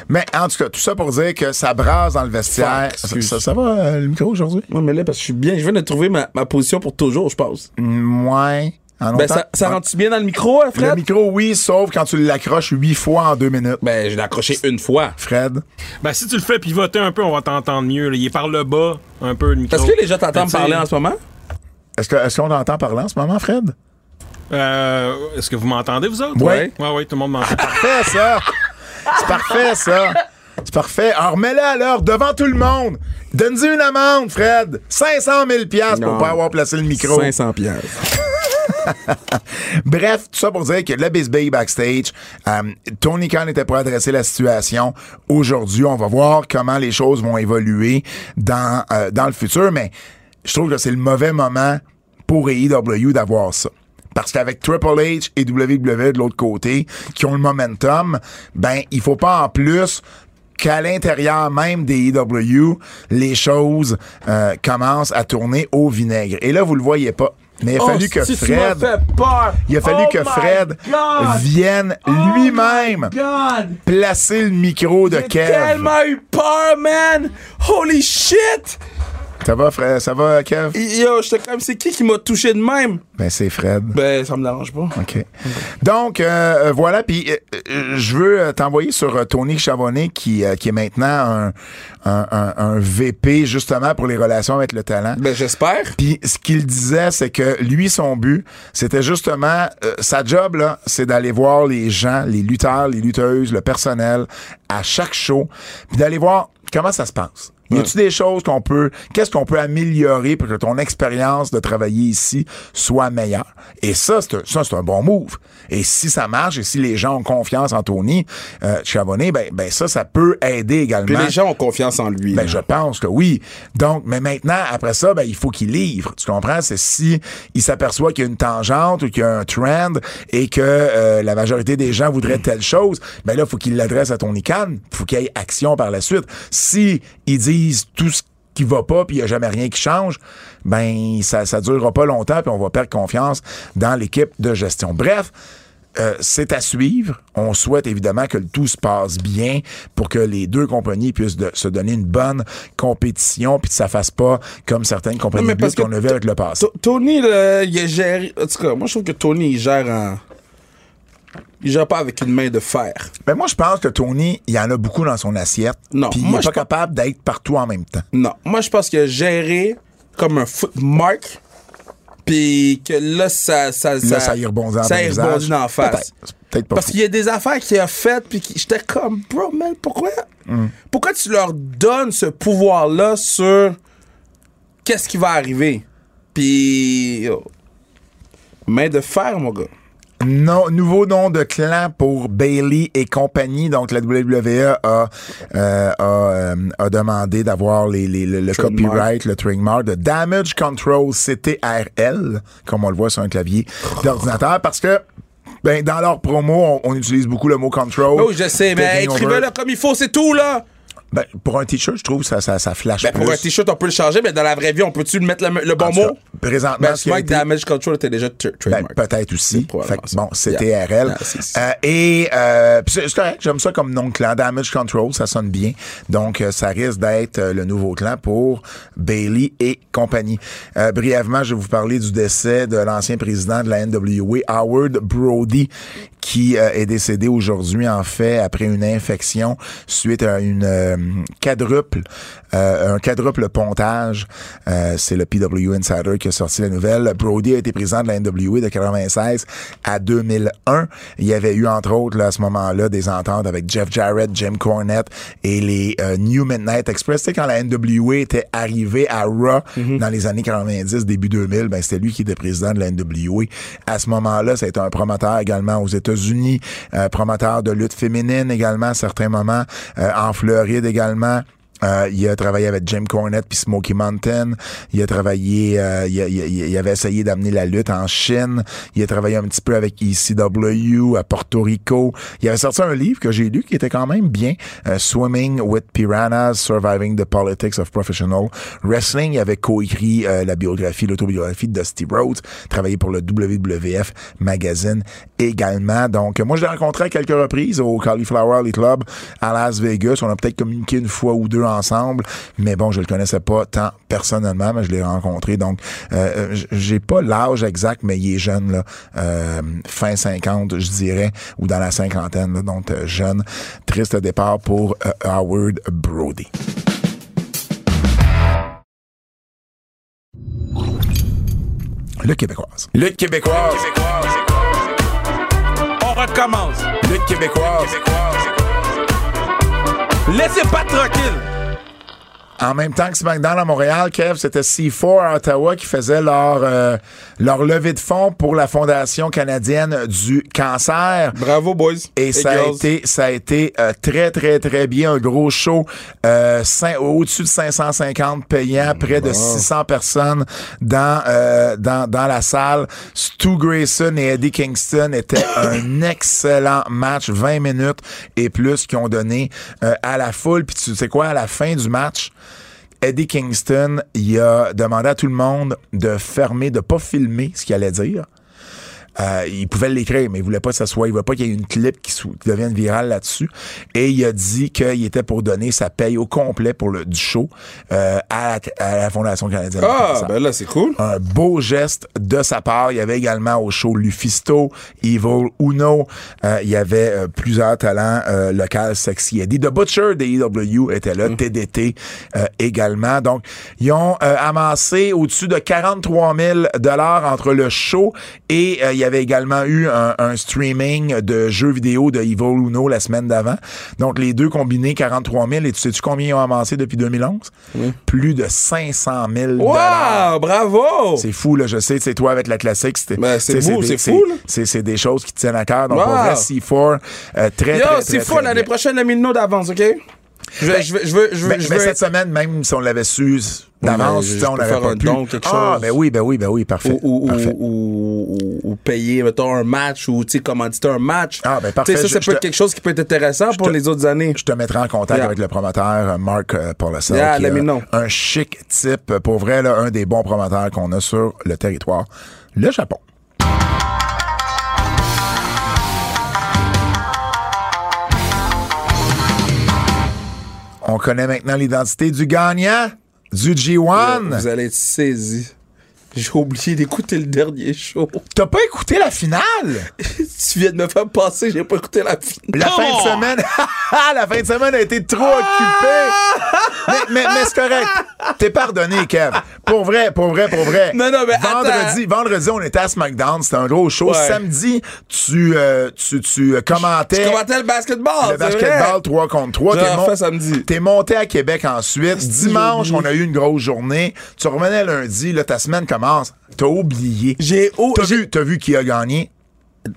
Mais en tout cas, tout ça pour dire que ça brasse dans le vestiaire.
Fuck,
Ça, ça- ça va, euh, le micro, aujourd'hui?
Non, mais là, parce que je suis bien, je viens de trouver ma, ma position pour toujours, je pense.
Ouais. En
Ben, ça, ça
Ouais.
rentre-tu bien dans le micro, hein,
Le
Fred?
micro, oui, sauf quand tu l'accroches huit fois en deux minutes.
Ben, je l'ai accroché une fois.
Fred?
Ben, si tu le fais pivoter un peu, on va t'entendre mieux. là. Il est par le bas, un peu, le micro.
Est-ce que les gens t'entendent
sais,
parler en ce moment?
Est-ce que- est-ce qu'on entend parler en ce moment, Fred?
Euh, Est-ce que vous m'entendez, vous autres?
Ouais.
Ouais, ouais, tout le monde m'entend.
Parfait, ça! C'est parfait, ça! C'est parfait. Alors, remets-la alors devant tout le monde. Donne-y une amende, Fred. 500 000 piastres pour pas avoir placé le micro.
500 piastres.
Bref, tout ça pour dire que le Bisbee backstage, euh, Tony Khan était pour adresser la situation. Aujourd'hui, on va voir comment les choses vont évoluer dans, euh, dans le futur, mais je trouve que c'est le mauvais moment pour AEW d'avoir ça. Parce qu'avec Triple H et WWE de l'autre côté, qui ont le momentum, ben, il faut pas en plus qu'à l'intérieur même des EW, les choses euh, commencent à tourner au vinaigre. Et là, vous le voyez pas. Mais il a
Oh,
fallu que
si
Fred... Il a fallu
Oh
que Fred
God.
vienne
Oh
lui-même placer le micro de
J'ai
Kev.
tellement eu peur, man. Holy shit.
Ça va, Fred? Ça va, Kev?
Yo, j'étais comme, c'est qui qui m'a touché de même?
Ben, c'est Fred.
Ben, ça me dérange pas.
OK. Donc, euh, euh, voilà. Puis, euh, euh, je veux t'envoyer sur Tony Chavonnet, qui, euh, qui est maintenant un, un, un- un VP, justement, pour les relations avec le talent.
Ben, j'espère.
Puis ce qu'il disait, c'est que lui, son but, c'était justement euh, sa job là, c'est d'aller voir les gens, les lutteurs, les lutteuses, le personnel à chaque show, puis d'aller voir comment ça se passe. Y a-tu des choses qu'on peut, qu'est-ce qu'on peut améliorer pour que ton expérience de travailler ici soit meilleure? Et ça, c'est un, ça, c'est un bon move. Et si ça marche et si les gens ont confiance en Tony euh, Chavonnet, ben, ben ça, ça peut aider également.
Puis les gens ont confiance en lui.
Ben,
là.
je pense que oui. Donc, mais maintenant, après ça, ben, il faut qu'il livre. Tu comprends? C'est si il s'aperçoit qu'il y a une tangente ou qu'il y a un trend et que euh, la majorité des gens voudraient telle chose, ben là, il faut qu'il l'adresse à Tony Khan. Il faut qu'il y ait action par la suite. Si ils disent tout ce qui va pas puis il y a jamais rien qui change, ben ça ça durera pas longtemps puis on va perdre confiance dans l'équipe de gestion. Bref, euh, c'est à suivre. On souhaite évidemment que le tout se passe bien pour que les deux compagnies puissent de- se donner une bonne compétition puis que ça fasse pas comme certaines compagnies qu'on
que
a vu avec le passé.
To- Tony, il géré. En tout cas, moi, je trouve que Tony, il gère en. Il gère pas avec une main de fer.
Ben moi, je pense que Tony, il y en a beaucoup dans son assiette.
Non,
Puis il
moi,
est
je
pas capable d'être partout en même temps.
Non. Moi, je pense qu'il a géré comme un footmark. Puis que là, ça. ça
Là, ça y rebondit en
Ça y rebondit en face.
Peut-être. Peut-être pas
Parce qu'il y a des affaires qu'il a faites, puis j'étais comme, bro, man, pourquoi?
Mm.
Pourquoi tu leur donnes ce pouvoir-là sur qu'est-ce qui va arriver? Puis, main de fer, mon gars.
Non, nouveau nom de clan pour Bailey et compagnie. Donc, la WWE a, euh, a, euh, a demandé d'avoir les, les- le, copyright, le trademark de Damage Control CTRL, comme on le voit sur un clavier d'ordinateur, parce que ben, dans leur promo, on, on utilise beaucoup le mot control.
Oh, je sais, mais écrivez-le comme il faut, c'est tout, là!
Ben, pour un t-shirt, je trouve ça, ça, ça flash
Ben,
plus.
pour un t-shirt, on peut le changer, mais dans la vraie vie, on peut-tu mettre le, le bon
En tout cas,
mot?
Présentement,
Ben,
été-
Damage Control était déjà
Ben,
trademark.
peut-être aussi. Fait que, bon. CTRL.
Yeah. Ah, c'est-
Euh, et euh, c'est correct, j'aime ça comme nom de clan. Damage Control, ça sonne bien. Donc, euh, ça risque d'être euh, le nouveau clan pour Bailey et compagnie. Euh, brièvement, je vais vous parler du décès de l'ancien président de la NWA, Howard Brody, qui est décédé aujourd'hui, en fait, après une infection suite à une euh, quadruple, euh, un quadruple pontage. Euh, c'est le PW Insider qui a sorti la nouvelle. Brody a été président de la NWA de 96 à 2001. Il y avait eu, entre autres, là, à ce moment-là, des ententes avec Jeff Jarrett, Jim Cornette et les euh, New Midnight Express. Sais, quand la NWA était arrivée à Raw dans les années 90, début 2000, ben, c'était lui qui était président de la NWA. À ce moment-là, ça a été un promoteur également aux États-Unis, euh, promoteur de lutte féminine également à certains moments, euh, en Floride également. Euh, il a travaillé avec Jim Cornette puis Smokey Mountain. Il a travaillé, euh, il, il il avait essayé d'amener la lutte en Chine. Il a travaillé un petit peu avec ECW à Porto Rico. Il avait sorti un livre que j'ai lu qui était quand même bien, euh, Swimming with Piranhas, Surviving the Politics of Professional Wrestling. Il avait coécrit euh, la biographie, l'autobiographie de Dusty Rhodes, travaillé pour le WWF magazine également. Donc, moi, je l'ai rencontré à quelques reprises au Cauliflower Alley Club à Las Vegas. On a peut-être communiqué une fois ou deux ensemble, mais bon, je le connaissais pas tant personnellement, mais je l'ai rencontré. Donc, euh, j- j'ai pas l'âge exact, mais il est jeune, là, euh, fin 50, je dirais, ou dans la cinquantaine, là, donc euh, jeune. Triste départ pour euh, Howard Brody. Lutte québécoise. Lutte québécoise.
On recommence.
Lutte québécoise.
Laissez pas tranquille.
En même temps que SmackDown à Montréal, Kev, c'était C4 à Ottawa qui faisait leur, euh, leur levée de fonds pour la Fondation canadienne du cancer.
Bravo, boys.
Et ça a, été, ça a été euh, très, très, très bien. Un gros show. Euh, au-dessus de 550 payants, près de 600 personnes dans, euh, dans, dans la salle. Stu Grayson et Eddie Kingston étaient un excellent match. 20 minutes et plus qu'ils ont donné euh, à la foule. Puis tu sais quoi, à la fin du match, Eddie Kingston, il a demandé à tout le monde de fermer, de pas filmer ce qu'il allait dire. Euh, il pouvait l'écrire, mais il voulait pas que ça soit, il voulait pas qu'il y ait une clip qui, qui devienne virale là-dessus. Et il a dit qu'il était pour donner sa paye au complet pour le du show euh, à, la, à la Fondation canadienne.
Ah, ben là, c'est cool.
un beau geste de sa part. Il y avait également au show Lufisto, Evil Uno. Euh, il y avait euh, plusieurs talents euh, locaux sexy. Eddie The Butcher des EW était là, TDT euh, également. Donc, ils ont euh, amassé au-dessus de 43 000 dollars entre le show et euh, il y avait également eu un, un streaming de jeux vidéo de Evil Uno la semaine d'avant. Donc, les deux combinés, 43 000. Et tu sais-tu combien ils ont amassé depuis 2011? Plus de 500 000 dollars.
Wow, bravo!
C'est fou, là, je sais, c'est toi avec la classique. c'était-
Ben, c'est beau, c'est fou.
C'est c'est des choses qui te tiennent à cœur. Donc,
Wow.
pour vrai, C4, euh, très,
Yo,
très,
c'est
très,
l'année prochaine, le Milno d'avance, OK? Je veux, je veux, je veux, je veux,
Mais,
je
mais
veux-
cette semaine, même si on l'avait su d'avance, sais, on
faire
pas
un
pu.
don, quelque
Ah,
chose.
ben oui, ben oui, ben oui, parfait.
ou, ou,
parfait.
ou, ou, payer, mettons, un match ou, tu sais, commanditer un match.
Ah, ben, parfait.
Tu sais, ça, ça peut être quelque chose qui peut être intéressant pour
te-
les autres années.
Je te mettrai en contact
Yeah.
avec le promoteur euh, Marc euh, Paulusel,
Yeah,
qui est
me
un- chic type, euh, pour vrai, là, un des bons promoteurs qu'on a sur le territoire, le Japon. On connaît maintenant l'identité du gagnant du G1.
Vous allez être saisis. J'ai oublié d'écouter le dernier show.
T'as pas écouté la finale?
tu viens de me faire passer, j'ai pas écouté la finale.
La fin de semaine, la fin de semaine a été trop occupée. Mais, mais, mais c'est correct. T'es pardonné, Kev. Pour vrai, pour vrai, pour vrai.
Non, non, mais
vendredi, vendredi, on était à SmackDown. C'était un gros show.
Ouais.
Samedi, tu, euh, tu, tu euh, commentais
Je commentais le basketball.
le
c'est
basketball
vrai.
3 contre 3.
Je
T'es mon-
samedi.
T'es monté à Québec ensuite. Dimanche, on a eu une grosse journée. Tu revenais lundi. Là, ta semaine commence. T'as oublié.
J'ai. Oh,
T'as vu, t'as vu qui a gagné?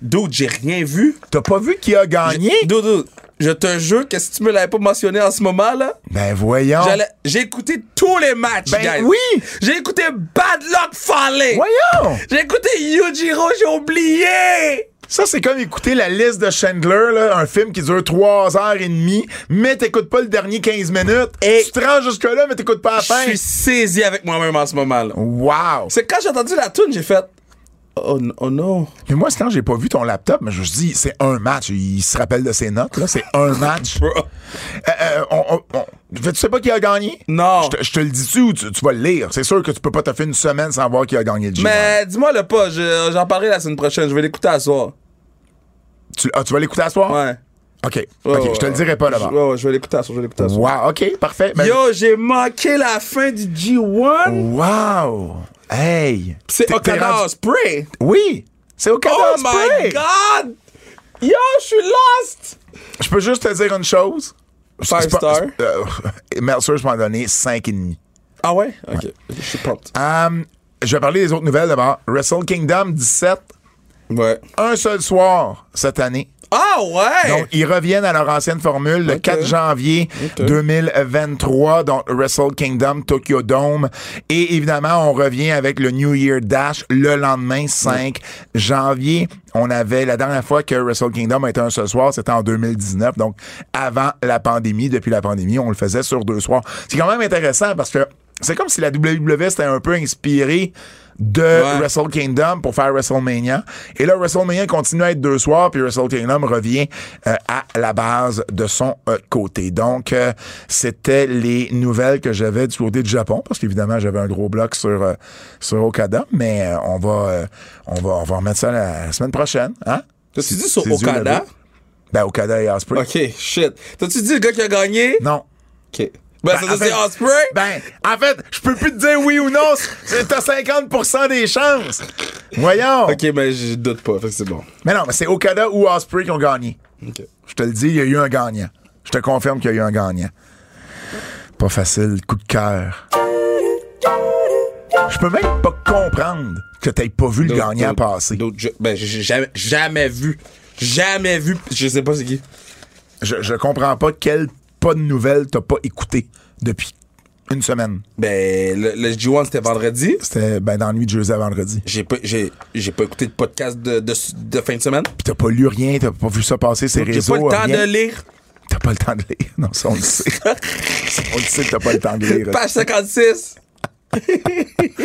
Dude, j'ai rien vu.
T'as pas vu qui a gagné?
Dude, dude, je te jure que si tu me l'avais pas mentionné en ce moment, là?
Ben voyons.
J'ai écouté tous les matchs,
Ben
guys.
oui.
J'ai écouté Bad Luck Fale.
Voyons!
J'ai écouté Yujiro, j'ai oublié.
Ça, c'est comme écouter la liste de Chandler, là, un film qui dure 3 heures et demie, mais t'écoutes pas le dernier 15 minutes.
Et-
tu te rends jusque-là, mais t'écoutes pas la
Je
fin.
suis saisi avec moi-même en ce moment, là.
Wow!
C'est quand j'ai entendu la tune, j'ai fait. Oh, oh non.
Mais moi, c'est quand j'ai pas vu ton laptop, mais je me dit, c'est un match. Il se rappelle de ses notes, là. C'est un match. Euh, euh, on- on- on- tu sais pas qui a gagné?
Non.
Je te, le dis-tu ou tu, tu vas le lire? C'est sûr que tu peux pas te faire une semaine sans voir qui a gagné le G1.
Mais dis-moi le pas, je- j'en parlerai la semaine prochaine, je vais l'écouter à soir.
Tu, ah, tu vas l'écouter à soir?
Ouais.
OK. OK, je te le dirai pas
ouais, je vais l'écouter à soir, je vais l'écouter à soir.
Wow, OK, parfait. Ben-
Yo, j'ai manqué la fin du G1.
Wow! Hey!
C'est Okada
rendu-
Osprey.
Oui! C'est au Canada
Oh my god! Yo, je suis lost!
Je peux juste te dire une chose.
Five
C'est pas-
star.
c'est- euh, je m'en donné 5,5.
Ah ouais? Ok, je suis pumped.
Um, je vais parler des autres nouvelles d'abord. Wrestle Kingdom 17,
Ouais.
un seul soir cette année.
Ah ouais!
Donc, ils reviennent à leur ancienne formule le
Ok.
4 janvier
Ok.
2023, donc Wrestle Kingdom Tokyo Dome. Et évidemment, on revient avec le New Year Dash le lendemain, 5 janvier. On avait, la dernière fois que Wrestle Kingdom a été un seul soir, c'était en 2019, donc avant la pandémie. Depuis la pandémie, on le faisait sur deux soirs. C'est quand même intéressant parce que c'est comme si la WWE s'était un peu inspirée de
Ouais.
Wrestle Kingdom pour faire WrestleMania. Et là, WrestleMania continue à être deux soirs, puis Wrestle Kingdom revient euh, à la base de son euh, côté. Donc, euh, c'était les nouvelles que j'avais du côté du Japon, parce qu'évidemment, j'avais un gros bloc sur, sur Okada, mais on, va, on, va, on va remettre ça la, semaine prochaine. Hein?
T'as-tu dit sur Okada?
Ben, Okada et Osprey.
Ok, shit. T'as-tu dit le gars qui a gagné?
Non.
Ok. Ben,
Ben,
ça, c'est Osprey?
Ben, en fait, je peux plus te dire oui ou non. c'est- T'as 50% des chances. Voyons.
Ok, mais je doute pas, fait que c'est bon.
Mais non, mais c'est Okada ou Osprey qui ont gagné.
Ok.
Je te le dis, il y a eu un gagnant. Je te confirme qu'il y a eu un gagnant. Pas facile, coup de cœur. Je peux même pas comprendre que t'aies pas vu le gagnant passer.
Ben, j'ai jamais, jamais vu. Jamais vu. Je sais pas c'est qui.
Je, je comprends pas quel pas de nouvelles t'as pas écouté depuis une semaine.
Ben, le, le G1, c'était vendredi.
C'était ben, dans la nuit de jeudi à vendredi.
J'ai pas, j'ai, j'ai pas écouté de podcast de, de, de fin de semaine.
Puis t'as pas lu rien, t'as pas vu ça passer ces
J'ai
réseaux.
pas le temps
rien.
de lire.
T'as pas le temps de lire. Non, ça, on le sait. on le sait que t'as pas le temps de lire.
Page 56.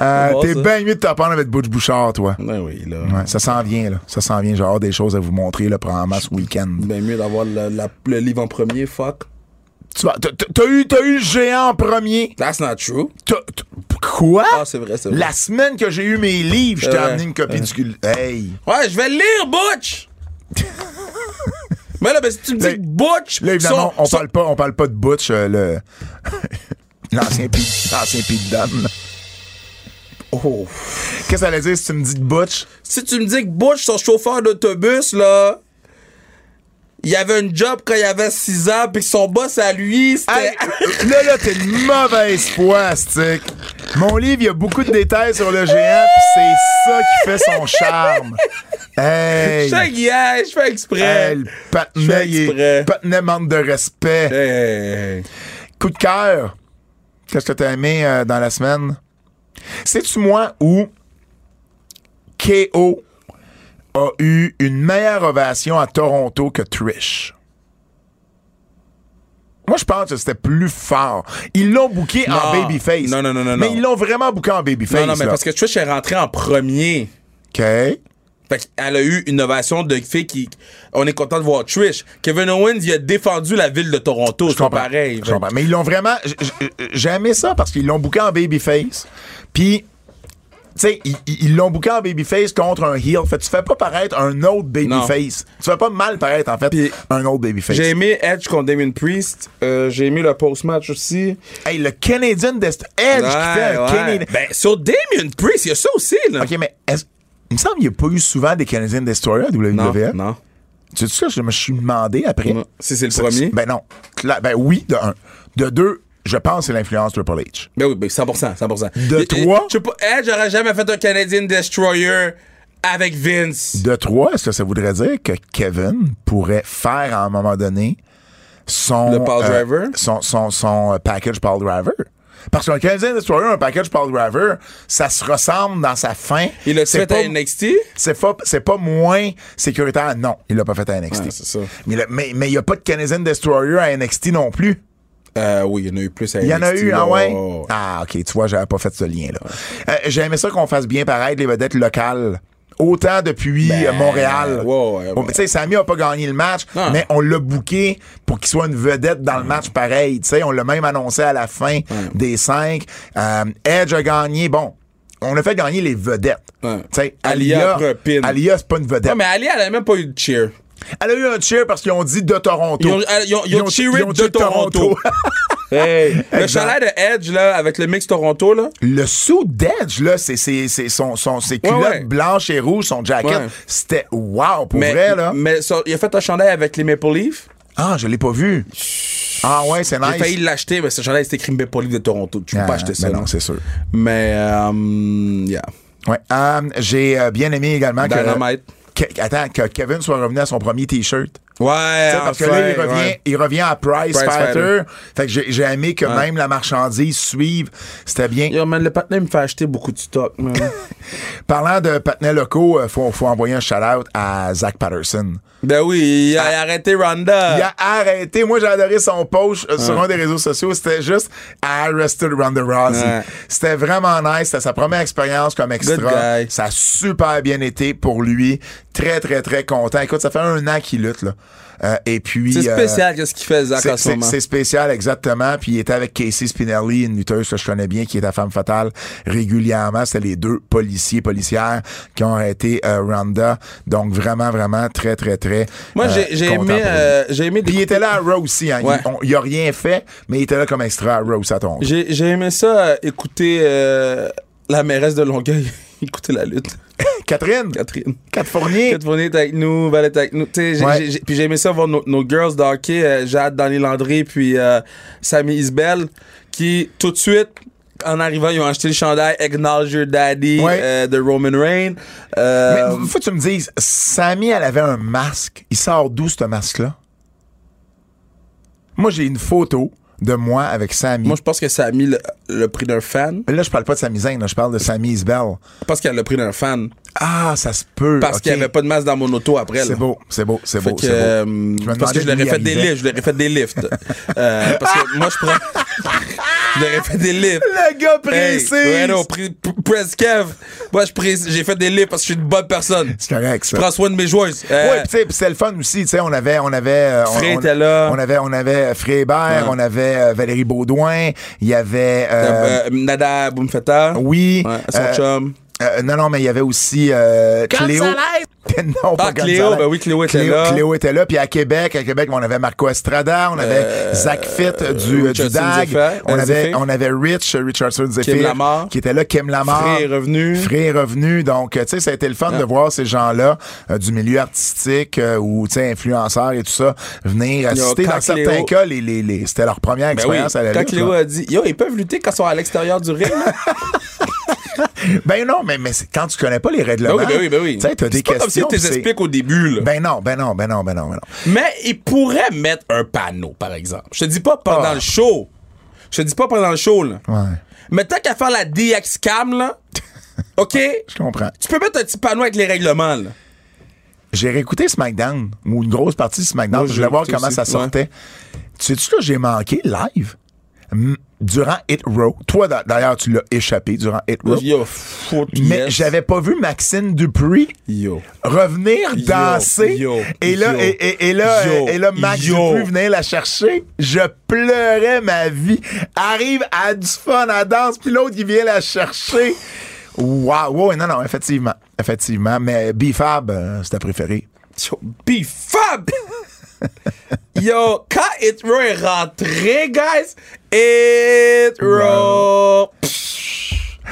Euh,
bon,
T'es bien mieux de t'apprendre avec Butch Bouchard, toi.
Ben oui, là.
Ouais, ça s'en vient, là. Ça s'en vient. J'ai hâte des choses à vous montrer, là, probablement ce week-end.
Ben mieux d'avoir le, la- le livre en premier, fuck.
Tu vas- t'as- t'as- T'as eu, eu le géant en premier.
That's not true.
Quoi?
Ah, c'est vrai, c'est vrai.
La semaine que j'ai eu mes livres, je t'ai amené une copie du cul. Hey!
Ouais, je vais le lire, Butch! Mais là, ben, si tu me dis Butch.
Là, évidemment,
son-
on,
son-
parle pas, on parle pas de Butch, euh, le. L'ancien Pete, l'ancien là.
Oh.
Qu'est-ce que ça allait dire si tu me dis de Butch?
Si tu me dis que Butch, son chauffeur d'autobus, là. Il avait un job quand il avait 6 ans, puis son boss à lui, c'était.
Hey, là, là, t'es une mauvaise foi, Stick. Mon livre, il y a beaucoup de détails sur le géant, puis c'est ça qui fait son charme. Hey!
Je fais je fais exprès.
Hey, le patinet, il est- patinet manque de respect.
Hey.
Coup de cœur. Qu'est-ce que t'as aimé euh, dans la semaine? Sais-tu moi où KO a eu une meilleure ovation à Toronto que Trish? Moi, je pense que c'était plus fort. Ils l'ont booké en babyface.
Non, non, non, non,
Mais
non.
ils l'ont vraiment booké en babyface.
Non, non, mais
là.
parce que Trish est rentrée en premier.
OK.
Fait qu'elle a eu une ovation de fille qui. On est content de voir Trish. Kevin Owens, il a défendu la ville de Toronto. C'est pareil.
Je comprends. Mais ils l'ont vraiment. J'ai aimé ça parce qu'ils l'ont booké en babyface. Puis, tu sais, ils- l'ont booké en babyface contre un heel. Fait que tu fais pas paraître un autre babyface. Tu fais pas mal paraître, en fait, un autre babyface.
J'ai aimé Edge contre Damien Priest. Euh, j'ai aimé le post-match aussi.
Hey, le Canadian Dest Edge qui fait un Canadian.
Ben, sur Damien Priest, il y a ça aussi, là.
OK, mais est-ce- il me semble qu'il n'y a pas eu souvent des Canadian Destroyers à WWE.
Non, non.
Tu sais ça, je me suis demandé après?
Non. Si c'est le premier?
Ben non. Ben oui, de un. De deux, je pense que c'est l'influence Triple H.
Ben oui, ben 100%, 100%.
De trois?
Je sais pas, Edge aurait jamais fait un Canadian Destroyer avec Vince.
De trois, est-ce que ça voudrait dire que Kevin pourrait faire à un moment donné son.
Le
euh,
Driver?
Son, son, son euh, package Power Driver? Parce qu'un Canadian Destroyer, un package Power Driver, ça se ressemble dans sa fin.
Il l'a fait
pas-
à NXT?
C'est pas, c'est pas moins sécuritaire. Non, il l'a pas fait à NXT.
Ouais, c'est ça.
Mais le- mais mais il n'y a pas de Canadian Destroyer à NXT non plus.
Euh, oui, il y en a eu plus à
Il y en a eu, ah ouais?
Oh.
Ah, ok, tu vois, j'avais pas fait ce lien-là. Euh, J'ai aimé ça qu'on fasse bien paraître les vedettes locales. Autant depuis
Ben,
euh, Montréal.
ouais, ouais, ouais.
mais tu sais, Samy a pas gagné le match,
Non.
mais on l'a booké pour qu'il soit une vedette dans le match pareil. Tu sais, on l'a même annoncé à la fin des cinq. Euh, Edge a gagné. Bon, on a fait gagner les vedettes.
Ouais.
Tu sais,
Alia
Alia. Alia, c'est pas une vedette.
Ouais, mais Ali, elle a même pas eu de cheer.
Elle a eu un cheer parce qu'ils ont dit de Toronto.
Ils ont, ils ont, ils ont cheeré
ils ont
de Toronto. Hey, le chalet de Edge, là, avec le mix Toronto, là.
Le sous d'Edge, là, c'est c'est- c'est son, son, ses culottes
ouais.
blanches et rouges, son jacket.
Ouais.
C'était wow, pour
mais,
vrai, là.
Mais ça, il a fait un chandail avec les Maple Leafs.
Ah, je l'ai pas vu. Ah ouais, c'est
J'ai
nice.
failli l'acheter, mais ce chandail, c'était écrit Maple Leafs de Toronto. Tu peux
Ah,
pas acheter ça.
ben
là.
non, c'est sûr.
Mais, euh, yeah.
Ouais. Euh, J'ai euh, bien aimé également
Dynamite.
que- Attends, que Kevin soit revenu à son premier T-shirt?
Ouais,
parce que là, il revient,
ouais.
il revient à Price,
Price
Fighter.
Fighter.
Fait que j'ai j'ai aimé que
Ouais.
même la marchandise suive. C'était bien.
Yo, man, le patinet me fait acheter beaucoup de stock, man.
Parlant de patinets locaux, il faut, faut envoyer un shout-out à Zach Patterson.
ben oui, il a arrêté Ronda.
Il a arrêté. Moi, j'ai adoré son post euh, sur un des réseaux sociaux. C'était juste Arrested Ronda Rousey.
Ouais.
C'était vraiment nice. C'était sa première expérience comme extra. Ça a super bien été pour lui. Très, très, très content. Écoute, ça fait un an qu'il lutte, là. Euh, et puis.
C'est
euh,
spécial, qu'est-ce qu'il fait, Zach,
c'est-
en ce
c'est
moment.
c'est spécial, exactement. Puis il était avec Casey Spinelli, une lutteuse que je connais bien, qui est à Femme Fatale régulièrement. C'était les deux policiers, policières qui ont arrêté euh, Ronda. Donc vraiment, vraiment très, très, très.
Moi, j'ai aimé, j'ai
Puis il était là à Raw aussi. Hein.
Ouais.
Il, il a rien fait, mais il était là comme extra à Raw, ça tombe.
J'ai aimé ça, écouter la mairesse de Longueuil, écouter la lutte.
Catherine.
Catherine.
Cat Fournier.
Catherine Fournier est avec nous, Val est avec nous. J'ai-
Ouais.
j'ai- puis j'ai aimé ça voir nos, nos girls de hockey, euh, Jade, Danny Landry, puis euh, Sammy Isbell, qui tout de suite, en arrivant, ils ont acheté le chandail Acknowledge Your Daddy
Ouais.
euh, de Roman Reigns. Euh,
Mais faut que tu me dises, Sammy, elle avait un masque. Il sort d'où, ce masque-là? Moi, j'ai une photo de moi avec Sammy.
moi, je pense que Sammy le, le prix d'un fan.
Mais là, je parle pas de Sami Zayn, je parle de Sammy Isbell.
Pense qu'elle a le prix d'un fan.
Ah, ça se peut.
Parce
ok.
qu'il n'y avait pas de masque dans mon auto après.
C'est beau, c'est beau, c'est beau,
que,
beau.
euh,
Je me
parce que je leur ai fait des lifts. Je leur ai fait des lifts. Euh, parce que moi, je prends. je leur ai fait des lifts.
Le gars
Hey,
précis!
ouais, Press Kev. Moi, je précise- j'ai fait des lifts parce que je suis une bonne personne.
C'est correct, ça.
Je prends soin de mes joueuses. Euh,
Ouais, pis c'était le fun aussi, tu sais, on avait, on avait, euh, on,
Fré
on-
était là.
on avait, on avait Fré Hébert,
Ouais.
on avait euh, Valérie Baudouin, il y avait, euh,
euh, Nada Boumfeta.
oui,
son
euh,
chum.
Euh, non, non, mais il y avait aussi euh, Cléo. non, pas
Ah, Cléo, ben oui, Cléo était
Cléo,
là.
Cléo était là, puis à Québec, à Québec, on avait Marco Estrada, on avait Zach Fitt du, du
Richardson
DAG,
Zephyr,
on
euh,
avait, on avait Rich, Richardson Zephyr,
Lamar.
qui était là, Kim Lamar.
Fré est revenu.
Fré est revenu. Donc, euh, tu sais, ça a été le fun
Ah.
de voir ces gens-là euh, du milieu artistique euh, ou, tu sais, influenceurs et tout ça, venir assister.
quand
Dans certains
Cléo-
cas, les, les, les- c'était leur première
Ben oui,
expérience à la
quand
lutte.
Cléo
là.
a dit, yo, ils peuvent lutter quand ils sont à l'extérieur du ring.
Ben non, mais, quand tu connais pas les règlements,
Ben oui, ben oui, ben oui.
tu sais, t'as des
C'est pas comme si
questions.
tu expliques au début, là.
Ben non, ben non, ben non, ben non, ben non.
Mais ils pourraient mettre un panneau, par exemple. Je te dis pas pendant
Ah.
le show. Je te dis pas pendant le show, là.
Ouais,
Mais tant qu'à faire la DX cam, là, OK?
je comprends.
Tu peux mettre un petit panneau avec les règlements, là.
J'ai réécouté SmackDown, ou une grosse partie de SmackDown,
Moi,
je voulais voir comment
aussi,
ça sortait. Tu sais-tu que j'ai manqué live? M- Durant Hit Row. Toi, d'a- d'ailleurs, tu l'as échappé durant Hit Row.
Yo,
Mais
yes.
j'avais pas vu Maxine Dupree
Yo.
revenir danser.
yo,
et là, et, et- et là, et là, Max. Dupree venait la chercher. Je pleurais ma vie. Arrive à du fun, à danse, puis l'autre, il vient la chercher. Wow, ouais, non, non, effectivement. Effectivement. Mais B-Fab, euh, c'était préféré.
Yo, B-Fab! Yo, quand It Raw est rentré, guys, It Raw!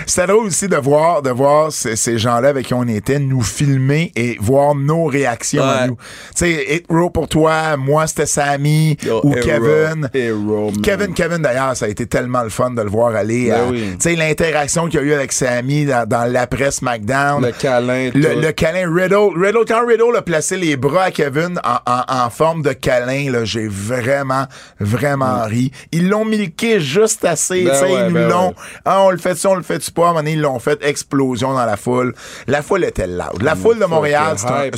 C'était drôle aussi de voir, de voir ces, ces gens-là avec qui on était nous filmer et voir nos réactions à nous. Tu sais, Hit Row pour toi, moi c'était Sammy
Yo,
ou
Hero,
Kevin.
Hero.
Kevin, Kevin d'ailleurs, ça a été tellement le fun de le voir aller.
Ben oui.
Tu sais, l'interaction qu'il y a eu avec Sammy dans, dans l'après SmackDown.
Le câlin,
Le, le câlin Riddle. Riddle, quand Riddle a placé les bras à Kevin en, en- en forme de câlin, là, j'ai vraiment, vraiment ri. Ils l'ont milqué juste assez.
Mm. Ben
tu sais,
ouais,
ils nous
ben
l'ont.
ouais.
Ah, on le fait ça, on le fait pas. À un moment donné, ils l'ont fait explosion dans la foule. La foule était loud. La foule de Montréal, c'est un-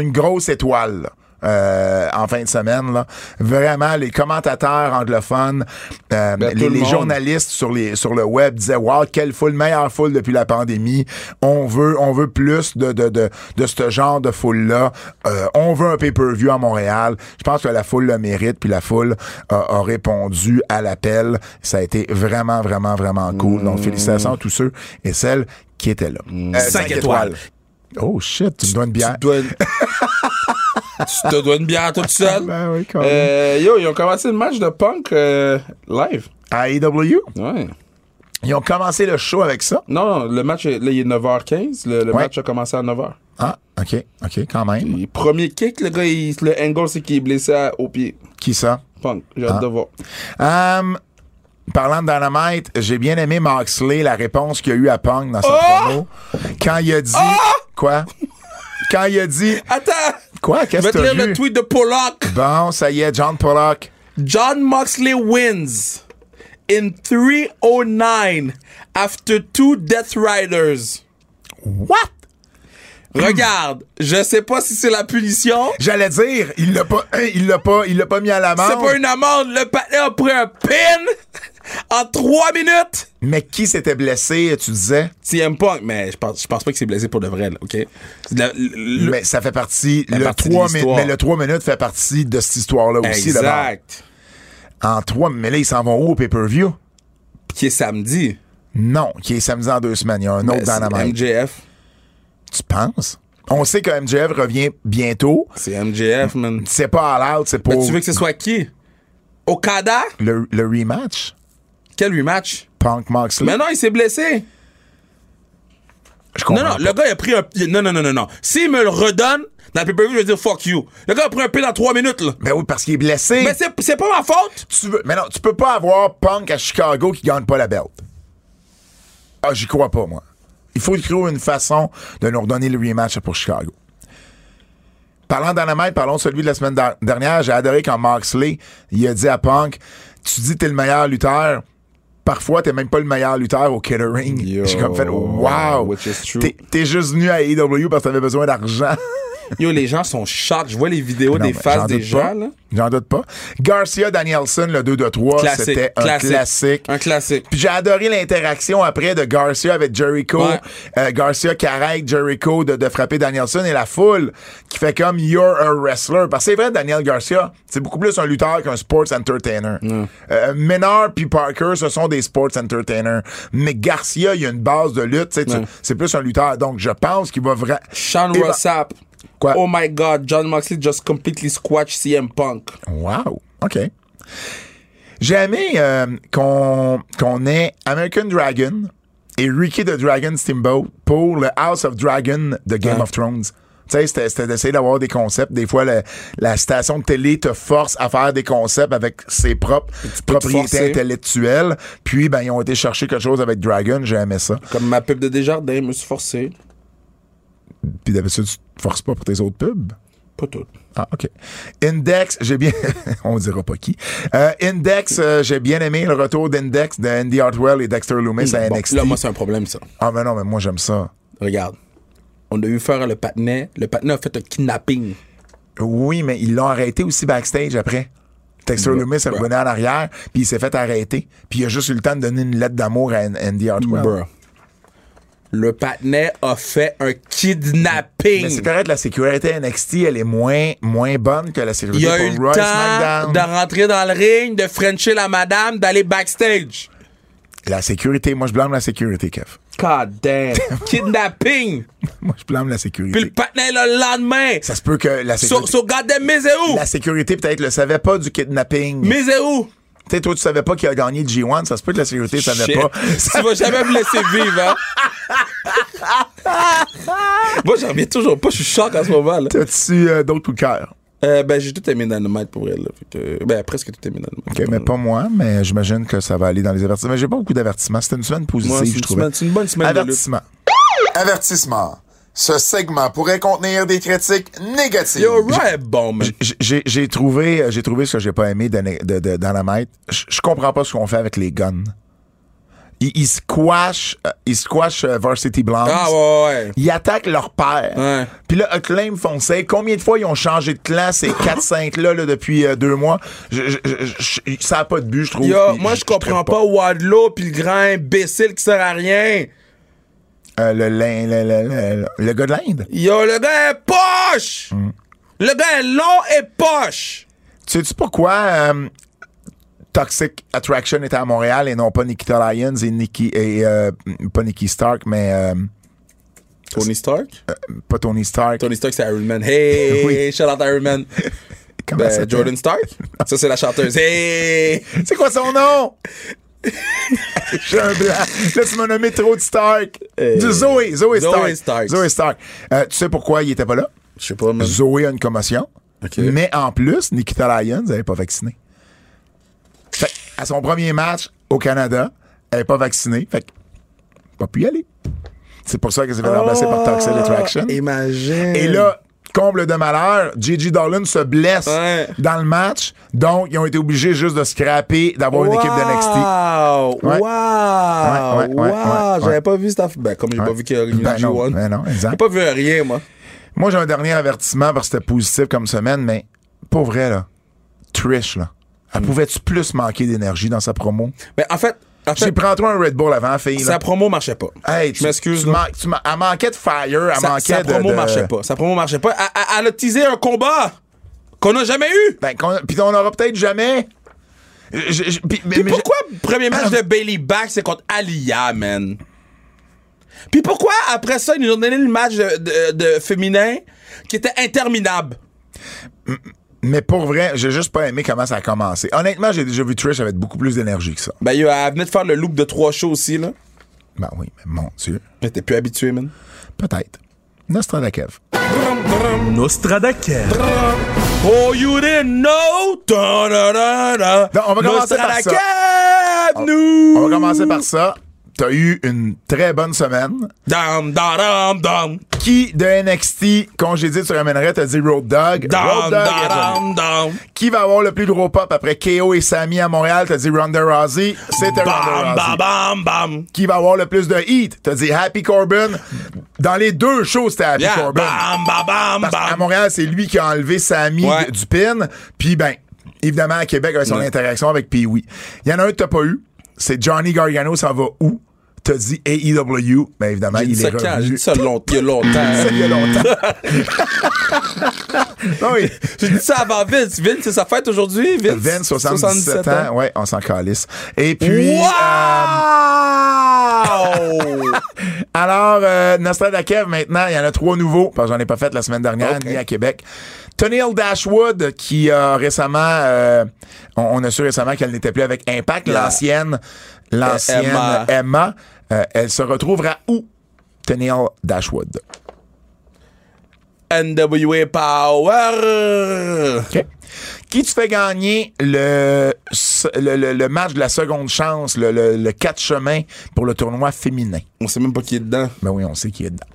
une grosse étoile. là. Euh, en fin de semaine là. vraiment les commentateurs anglophones euh,
Ben,
les,
le
les journalistes sur les sur le web disaient wow quelle foule meilleure foule depuis la pandémie. On veut on veut plus de de de, de ce genre de foule là on veut un pay-per-view à Montréal. Je pense que la foule le mérite puis la foule a, a répondu à l'appel. Ça a été vraiment vraiment vraiment cool. Donc félicitations à tous ceux et celles qui étaient là. Euh,
Cinq étoiles.
oh shit tu me dois une bière.
Tu dois... tu te dois une bière toute seule?
Ben oui, quand même.
Euh, yo, ils ont commencé le match de punk euh, live.
à AEW
Ouais.
ils ont commencé le show avec ça?
Non, non, le match, est- là, il est 9h15. Le, le
Ouais.
match a commencé à 9h.
ah ok ok quand même
Et premier kick, le gars, il- le angle, c'est qu'il est blessé à- au pied.
qui ça?
Punk, j'ai hâte
Ah.
de voir.
Um, parlant de Dynamite, j'ai bien aimé Moxley, la réponse qu'il a eu à Punk dans sa
Oh!
promo. Quand il a dit. Quoi? Quand il a dit.
Attends!
Quoi? Qu'est-ce que
te
t'as
lire le
vu?
tweet de Pollock.
Bon, ça y est, John Pollock.
John Moxley wins in 309 after two Death Riders.
What?
Regarde, je sais pas si c'est la punition.
J'allais dire, il l'a pas, hein, il l'a pas, il l'a pas mis à l'amende.
C'est pas une amende. Le patin a pris un pin en 3 minutes.
Mais qui s'était blessé, tu disais?
CM Punk, mais je pense, je pense pas qu'il s'est blessé pour de vrai, là, OK? La- le- le-
mais ça fait partie,
fait
le
partie de
3 minutes, mais le 3 minutes fait partie de cette histoire-là aussi, d'abord.
exact.
En 3, mais là, ils s'en vont où au pay-per-view?
Qui est samedi.
Non, qui est samedi en deux semaines. Il y a un autre
Ben, c'est
Dynamite.
MJF.
Tu penses? On sait que MJF revient bientôt.
C'est MJF, man.
C'est pas all out, c'est pour
Mais tu veux que ce soit qui? Okada?
le, le rematch.
Quel rematch?
Punk Moxley.
Mais non, il s'est blessé.
Je comprends
Non, non,
pas.
le gars, il a pris un. Non, non, non, non, non. S'il me le redonne, dans le pay-per-view, je vais dire fuck you. Le gars a pris un P dans trois minutes, là.
Ben oui, parce qu'il est blessé.
Mais c'est, c'est pas ma faute.
tu veux, mais non, tu peux pas avoir Punk à Chicago qui gagne pas la belt. Ah, j'y crois pas, moi. Il faut trouver une façon de nous redonner le rematch pour Chicago. Parlant d'Anamite, parlons de celui de la semaine dernière. J'ai adoré quand Moxley, il a dit à Punk, tu dis que t'es le meilleur lutteur. Parfois, t'es même pas le meilleur lutteur au catering. J'ai comme fait, wow!
which is true.
T'es, t'es juste venu à AEW parce que t'avais besoin d'argent.
Yo, les gens sont chocs. Je vois les vidéos
Non,
des faces des gens.
J'en doute pas. Garcia Danielson, le 2 de 3,
Classique.
c'était un
classique.
classique.
Un classique.
Puis j'ai adoré l'interaction après de Garcia avec Jericho.
Ouais.
Euh, Garcia qui arrête Jericho de, de frapper Danielson et la foule qui fait comme You're a wrestler. Parce que c'est vrai, Daniel Garcia, c'est beaucoup plus un lutteur qu'un sports entertainer. Euh, Menard puis Parker, ce sont des sports entertainers. Mais Garcia, il y a une base de lutte. C'est plus un lutteur. Donc je pense qu'il va vraiment.
Sean Rossap.
Quoi?
Oh my god, John Moxley just completely squashed CM Punk.
Wow. OK. J'ai aimé euh, qu'on ait American Dragon et Ricky the Dragon Steamboat pour le House of Dragon de Game
Ouais.
of Thrones. Tu sais, c'était d'essayer d'avoir des concepts. Des fois, le- la station de télé te force à faire des concepts avec ses propres propriétés intellectuelles. Puis, ben, ils ont été chercher quelque chose avec Dragon. J'ai aimé ça.
Comme ma pub de Desjardins, je me suis forcé.
Puis d'habitude, tu te forces pas pour tes autres pubs?
Pas tout.
Ah, OK. Index, j'ai bien. On dira pas qui. Euh, Index, euh, j'ai bien aimé le retour d'Index de Andy Hartwell et Dexter Loomis à
Bon,
NXT.
là, moi, c'est un problème, ça.
Ah, mais non, mais moi, j'aime ça.
Regarde. On a eu faire le patinet. Le patinet a fait un kidnapping.
Oui, mais ils l'ont arrêté aussi backstage après. Dexter Loomis est revenu en arrière, puis il s'est fait arrêter. Puis il a juste eu le temps de donner une lettre d'amour à An- Andy Hartwell.
Le patinet a fait un
Mais
kidnapping.
c'est correct, la sécurité NXT, elle est moins, moins bonne que la sécurité
Il a
pour
eu
et
temps
SmackDown.
de rentrer dans le ring, de frencher la madame, d'aller backstage.
La sécurité, moi, je blâme la sécurité, Kev.
God damn. Kidnapping.
Moi, je blâme la
Puis
sécurité.
le patinet le lendemain.
Ça se peut que la
So,
sécurité...
so goddamn, mais où?
La sécurité, peut-être, le savait pas du kidnapping.
Mais où?
Tu sais, toi, tu savais pas qu'il a gagné le G1. Ça se peut que la sécurité savait
Shit.
pas.
Tu vas jamais me laisser vivre, hein? Moi, j'en reviens toujours pas. Je suis choc en ce moment, là.
T'as-tu euh, d'autres coups de cœur?
Euh, ben, j'ai tout aimé Dynamite pour elle, là. Fait que, ben, presque tout aimé Dynamite.
OK, mais pas moi, mais j'imagine que ça va aller dans les avertissements. Mais j'ai pas beaucoup d'avertissements. C'était une semaine positive,
Moi,
je
une,
trouvais.
semaine- c'est une bonne semaine de lutte.
Avertissement. Ce segment pourrait contenir des critiques négatives.
Yo, Raw est bon, man.
J- J'ai j'ai trouvé, euh, j'ai trouvé ce que j'ai pas aimé de, de, de Dynamite. Je je comprends pas ce qu'on fait avec les guns. Ils, ils squashent, euh, ils squashent euh, Varsity Blondes.
Ah, ouais, ouais.
Ils attaquent leur père.
Ouais.
Puis là, Acclaim Foncé, combien de fois ils ont changé de clan ces 4-5-là là, depuis euh, deux mois? Je- je- je- je- ça n'a pas de but, je trouve.
Yo,
Puis
moi, je comprends pas Wadlow pis le grand imbécile qui sert à rien.
Euh, le, lin- le, le, le- le gars de l'Inde.
Yo, le gars est poche!
Mm.
Le gars est long et poche!
Sais-tu pourquoi euh, Toxic Attraction était à Montréal et non pas Nikita Lyons et Nikki et euh, pas Nikki Stark, mais
Tony Stark?
pas Tony Stark.
Tony Stark, c'est Iron Man. Hey!
Oui.
Shout out Iron Man.
Comment
Ben? Jordan Stark? Ça, c'est la chanteuse. Hey!
C'est quoi son nom? J'ai un blanc. Là, tu m'as nommé trop de Stark.
Euh,
Du Zoé. Zoé Stark.
Zoé Stark.
Zoé Stark. Euh, tu sais pourquoi il était pas là?
Je sais pas, man.
Zoé a une commotion. Mais en plus, Nikita Lyons, elle n'est pas vaccinée. Fait à son premier match au Canada, elle n'est pas vaccinée. Fait pas pu y aller. C'est pour ça qu'elle s'est fait remplacer par Toxic Attraction.
Ah, Imagine.
Et là, comble de malheur, Gigi Dolan se blesse
Ouais.
dans le match. Donc, ils ont été obligés juste de scraper, d'avoir une équipe d'NXT.
Wow!
Ouais.
Wow!
Ouais,
wow! J'avais pas vu cette affaire. Ben, comme j'ai pas vu qu'il y a eu
Ben non,
G1.
ben non, exact.
J'ai pas vu rien, moi.
Moi, j'ai un dernier avertissement parce que c'était positif comme semaine, mais pas vrai, là. Trish, là. Elle
Hmm.
pouvait-tu plus manquer d'énergie dans sa promo?
Mais en fait,
J'ai prends-toi un Red Bull avant, fille.
sa promo marchait pas.
Hey,
Je
tu-
m'excuse,
tu
là.
man- tu man- Elle manquait de fire, elle
Sa,
manquait
sa promo
de-
marchait pas. Sa promo marchait pas. Elle, elle- elle a teasé un combat qu'on n'a jamais eu.
Ben, qu'on- Puis on aura peut-être jamais. Je- je- puis- mais-
pourquoi le premier match de Bailey Back, c'est contre Alia, man? Puis pourquoi, après ça, ils nous ont donné le match de, de- de féminin qui était interminable?
Mais pour vrai, j'ai juste pas aimé comment ça a commencé. Honnêtement, j'ai déjà vu Trish avec beaucoup plus d'énergie que ça.
Ben, yo, elle venait de faire le loop de trois shows aussi, là.
Ben oui, mais mon Dieu.
Mais t'es plus habitué, man.
Peut-être. Nostradakev.
Nostradakev.
Oh, you didn't know!
On va commencer par ça.
Nous!
On va commencer par ça. T'as eu une très bonne semaine.
Dam, da, dam, dam.
Qui de NXT, congédié sur Red, t'as dit Road Dogg? Road
dam.
Qui va avoir le plus gros pop après KO et Sami à Montréal? T'as dit Ronda Rousey. C'était Ronda
Bam,
Rousey.
bam, bam, bam.
Qui va avoir le plus de heat? T'as dit Happy Corbin. Dans les deux shows, c'était Happy
Yeah,
Corbin.
bam, bam, bam, bam.
Montréal, c'est lui qui a enlevé Sami
Ouais.
du pin. Puis, ben, évidemment, à Québec, avec son
Ouais.
interaction avec Pee-Wee. Il y en a un que t'as pas eu. C'est Johnny Gargano, ça va où? T'as dit AEW. Ben, évidemment, il est
quand? J'ai
revenu.
dit ça long- il y a longtemps.
Il y a longtemps. Oui.
J'ai dit ça avant Vince. Vince, c'est sa fête aujourd'hui, Vince?
20, 77 ans. Ouais, on s'en calisse. Et puis,
Wow!
euh, alors, euh, Nostradakev, maintenant, il y en a trois nouveaux, parce que j'en ai pas fait la semaine dernière, ni à Québec. Tony Dashwood, qui a récemment, euh, on, on a su récemment qu'elle n'était plus avec Impact,
Yeah.
l'ancienne, l'ancienne
Emma.
Emma, euh, elle se retrouvera où? Tony Hill Dashwood.
NWA Power.
Qui tu fais gagner le, le, le- le match de la seconde chance, le, le, le 4 chemins pour le tournoi féminin?
On sait même pas qui est dedans.
Ben oui, on sait qui est dedans.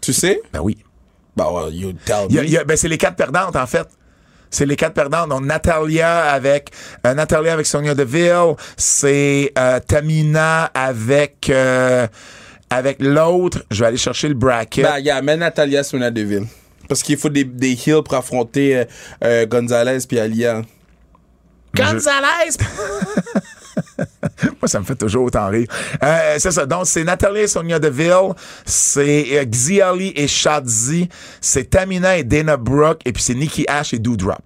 Tu sais?
Ben oui.
Ouais, you tell
Il y a-
me.
il y a- ben c'est les quatre perdantes, en fait. C'est les quatre perdantes. Donc, Natalia avec, euh, Natalia avec Sonia Deville. C'est euh, Tamina avec, euh, avec l'autre. Je vais aller chercher le bracket.
Ben, gars, mets Natalia Sona Deville. Parce qu'il faut des, des pour affronter Gonzalez puis Alia.
Gonzalez! Moi, ça me fait toujours autant rire. Euh, c'est ça. Donc, c'est Natalia et Sonia Deville. C'est euh, Xiali et Shadzi. C'est Tamina et Dana Brooke. Et puis, c'est Nikki Ash et Doudrop.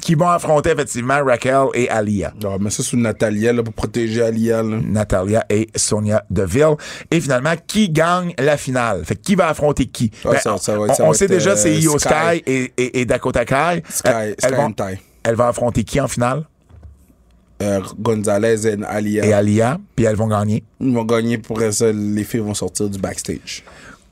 Qui vont affronter, effectivement, Raquel et Alia.
Ah, mais ça, c'est Natalia là, pour protéger Alia. Là.
Natalia et Sonia Deville. Et finalement, qui gagne la finale? Fait que qui va affronter qui?
Ah,
Ben,
ça- ça va
on
être- ça
on
va
sait
être,
déjà,
euh,
c'est Io
Sky.
Sky et, et, et Dakota Kai.
Sky,
Euh,
Sky
elles, vont, elles vont affronter qui en finale?
Euh, Gonzalez et Alia.
Et Alia, puis elles vont gagner.
Ils vont gagner pour ça. Les filles vont sortir du backstage.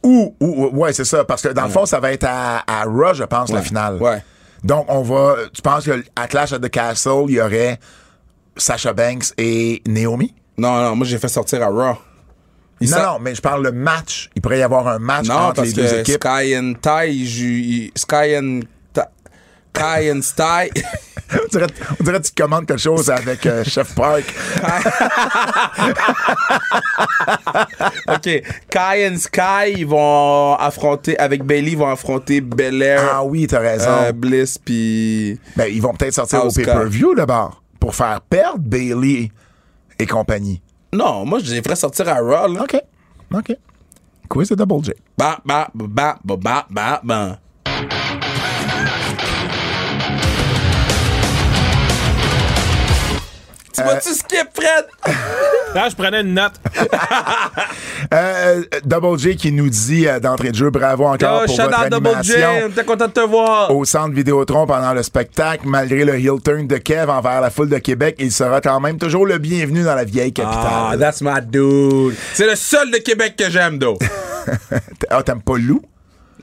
Ou, ou, ou- ouais, c'est ça. Parce que dans le fond, ça va être à, à Raw, je pense, la finale.
Ouais.
Donc, on va. Tu penses que à Clash at the Castle, il y aurait Sasha Banks et Naomi?
Non, non, moi, j'ai fait sortir à Raw.
Non, non, mais je parle le match. Il pourrait y avoir un match
Non,
entre
parce
les deux
que
équipes.
Sky and ils- Sky and Sky and Sty.
on, dirait, on dirait que tu commandes quelque chose avec euh, Chef Park.
OK. Kai and Sky, ils vont affronter, avec Bailey, ils vont affronter Belair,
Ah oui, t'as raison.
euh, Bliss, puis.
ben, ils vont peut-être sortir au pay-per-view d'abord pour faire perdre Bailey et compagnie.
Non, moi, je les ferais sortir à Raw, là.
OK. OK. Quiz de Double J.
Ba, ba, ba, ba, ba, ba, ba. Tu vas-tu skip, Fred?
Là, je prenais une note.
Euh, Double J qui nous dit euh, d'entrée de jeu, bravo encore
Yo,
pour votre
Double J,
animation
on était content de te voir.
au centre Vidéotron pendant le spectacle. Malgré le heel turn de Kev envers la foule de Québec, il sera quand même toujours le bienvenu dans la vieille
Ah,
capitale.
that's my dude. C'est le seul de Québec que j'aime, though.
Ah, t'aimes pas Lou?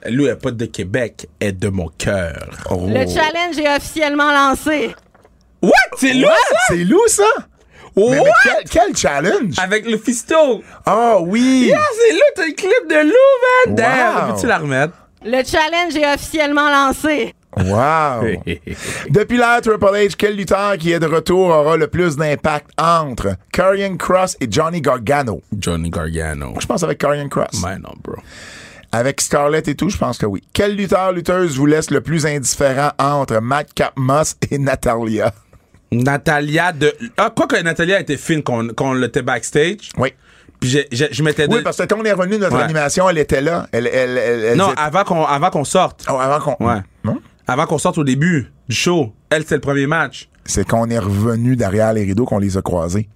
Lui, elle est pas de Québec, elle est de mon cœur.
Oh.
Le challenge est officiellement lancé.
What? C'est
What?
ça?
C'est Lou, ça? Mais, mais
What?
quel, quel challenge?
Avec le fisto.
Ah oui!
Ah, c'est là, t'as le clip de Lou, man. Damn,
Wow.
peux-tu la remettre?
Le challenge est officiellement lancé.
Wow! Depuis l'ère Triple H, quel lutteur qui est de retour aura le plus d'impact entre Karrion Cross et Johnny Gargano?
Johnny Gargano.
Je pense avec Karrion Cross.
Ben non, bro.
Avec Scarlett et tout, je pense que oui. Quel lutteur, lutteuse vous laisse le plus indifférent entre Madcap Moss et Natalia?
Natalia de. Ah, quoi que Natalia était fine qu'on qu'on l'était backstage.
Oui.
Puis j'ai- j'ai- je m'étais dit.
Oui, parce que quand on est revenu de notre
Ouais.
animation, elle était là. Elle, elle, elle, elle
Non, avant qu'on avant qu'on sorte.
Oh, avant qu'on.
Ouais.
Non?
Avant qu'on sorte au début du show. Elle, c'est le premier match.
C'est qu'on est revenu derrière les rideaux qu'on les a croisés.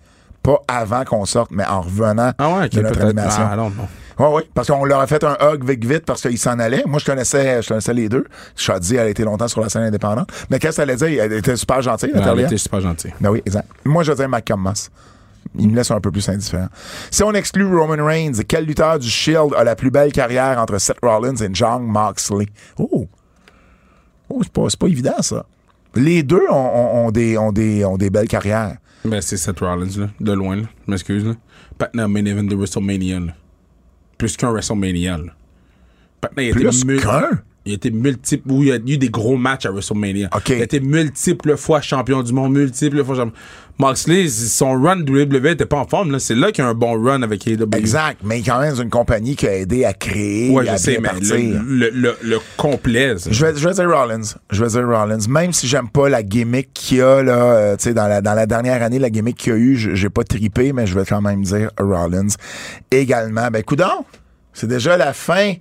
Pas avant qu'on sorte, mais en revenant
Ah ouais, ok,
de notre
peut-être.
animation.
Ah, non, non.
Oui, oui, parce qu'on leur a fait un hug vite vite parce qu'ils s'en allaient. Moi, je connaissais, je connaissais les deux. Shadi, elle a été longtemps sur la scène indépendante. Mais qu'est-ce qu'elle allait dire? Elle était super gentille,
Elle était super gentille.
Ben oui, exact. Moi, je dire Malcolm Moss. il me laisse un peu plus indifférent. Si on exclut Roman Reigns, quel lutteur du Shield a la plus belle carrière entre Seth Rollins et John Moxley? Oh! Oh, c'est pas, pas évident, ça. Les deux ont, ont- ont des, ont, des, ont des belles carrières.
Ben, c'est Seth Rollins, là, de loin, là. Je m'excuse, là. Patna main event de WrestleMania, là. Plus qu'un WrestleMania, là. Patna, il a
Plus qu'un?
Il a été multiple. Oui, il y a eu des gros matchs à WrestleMania. Il a été multiples fois champion du monde, multiples fois champion. Moxley, son run WWE était pas en forme, là. C'est là qu'il y a un bon run avec AEW.
Exact, mais quand même, c'est une compagnie qui a aidé à créer,
Ouais,
à
sais, mais le, le, le, le complet.
Je vais, je vais dire Rollins. Je vais dire Rollins. Même si j'aime pas la gimmick qu'il y a, là, euh, tu sais, dans la, dans la dernière année, la gimmick qu'il y a eu, je- j'ai pas tripé, mais je vais quand même dire Rollins également. Ben, coudon, c'est déjà la fin.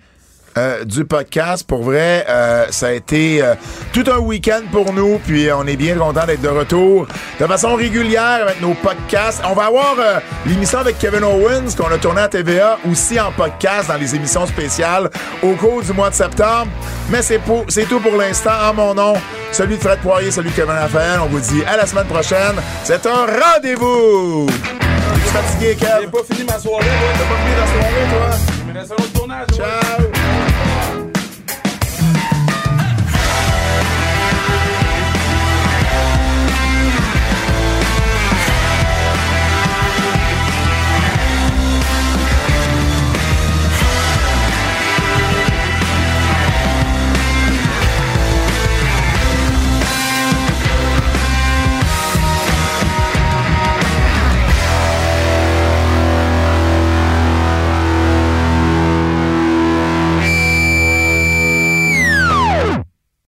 Euh, du podcast. Pour vrai, euh, ça a été euh, tout un week-end pour nous, puis on est bien content d'être de retour de façon régulière avec nos podcasts. On va avoir euh, l'émission avec Kevin Owens qu'on a tourné à TVA aussi en podcast dans les émissions spéciales au cours du mois de septembre. Mais c'est pour- c'est tout pour l'instant. En mon nom, celui de Fred Poirier, celui de Kevin Raphaël, on vous dit à la semaine prochaine. C'est un rendez-vous! Es-tu fatigué, Kev?
J'ai pas fini ma soirée,
T'as pas fini soirée, toi?
Il me reste un autre tournage. ouais.
Ciao!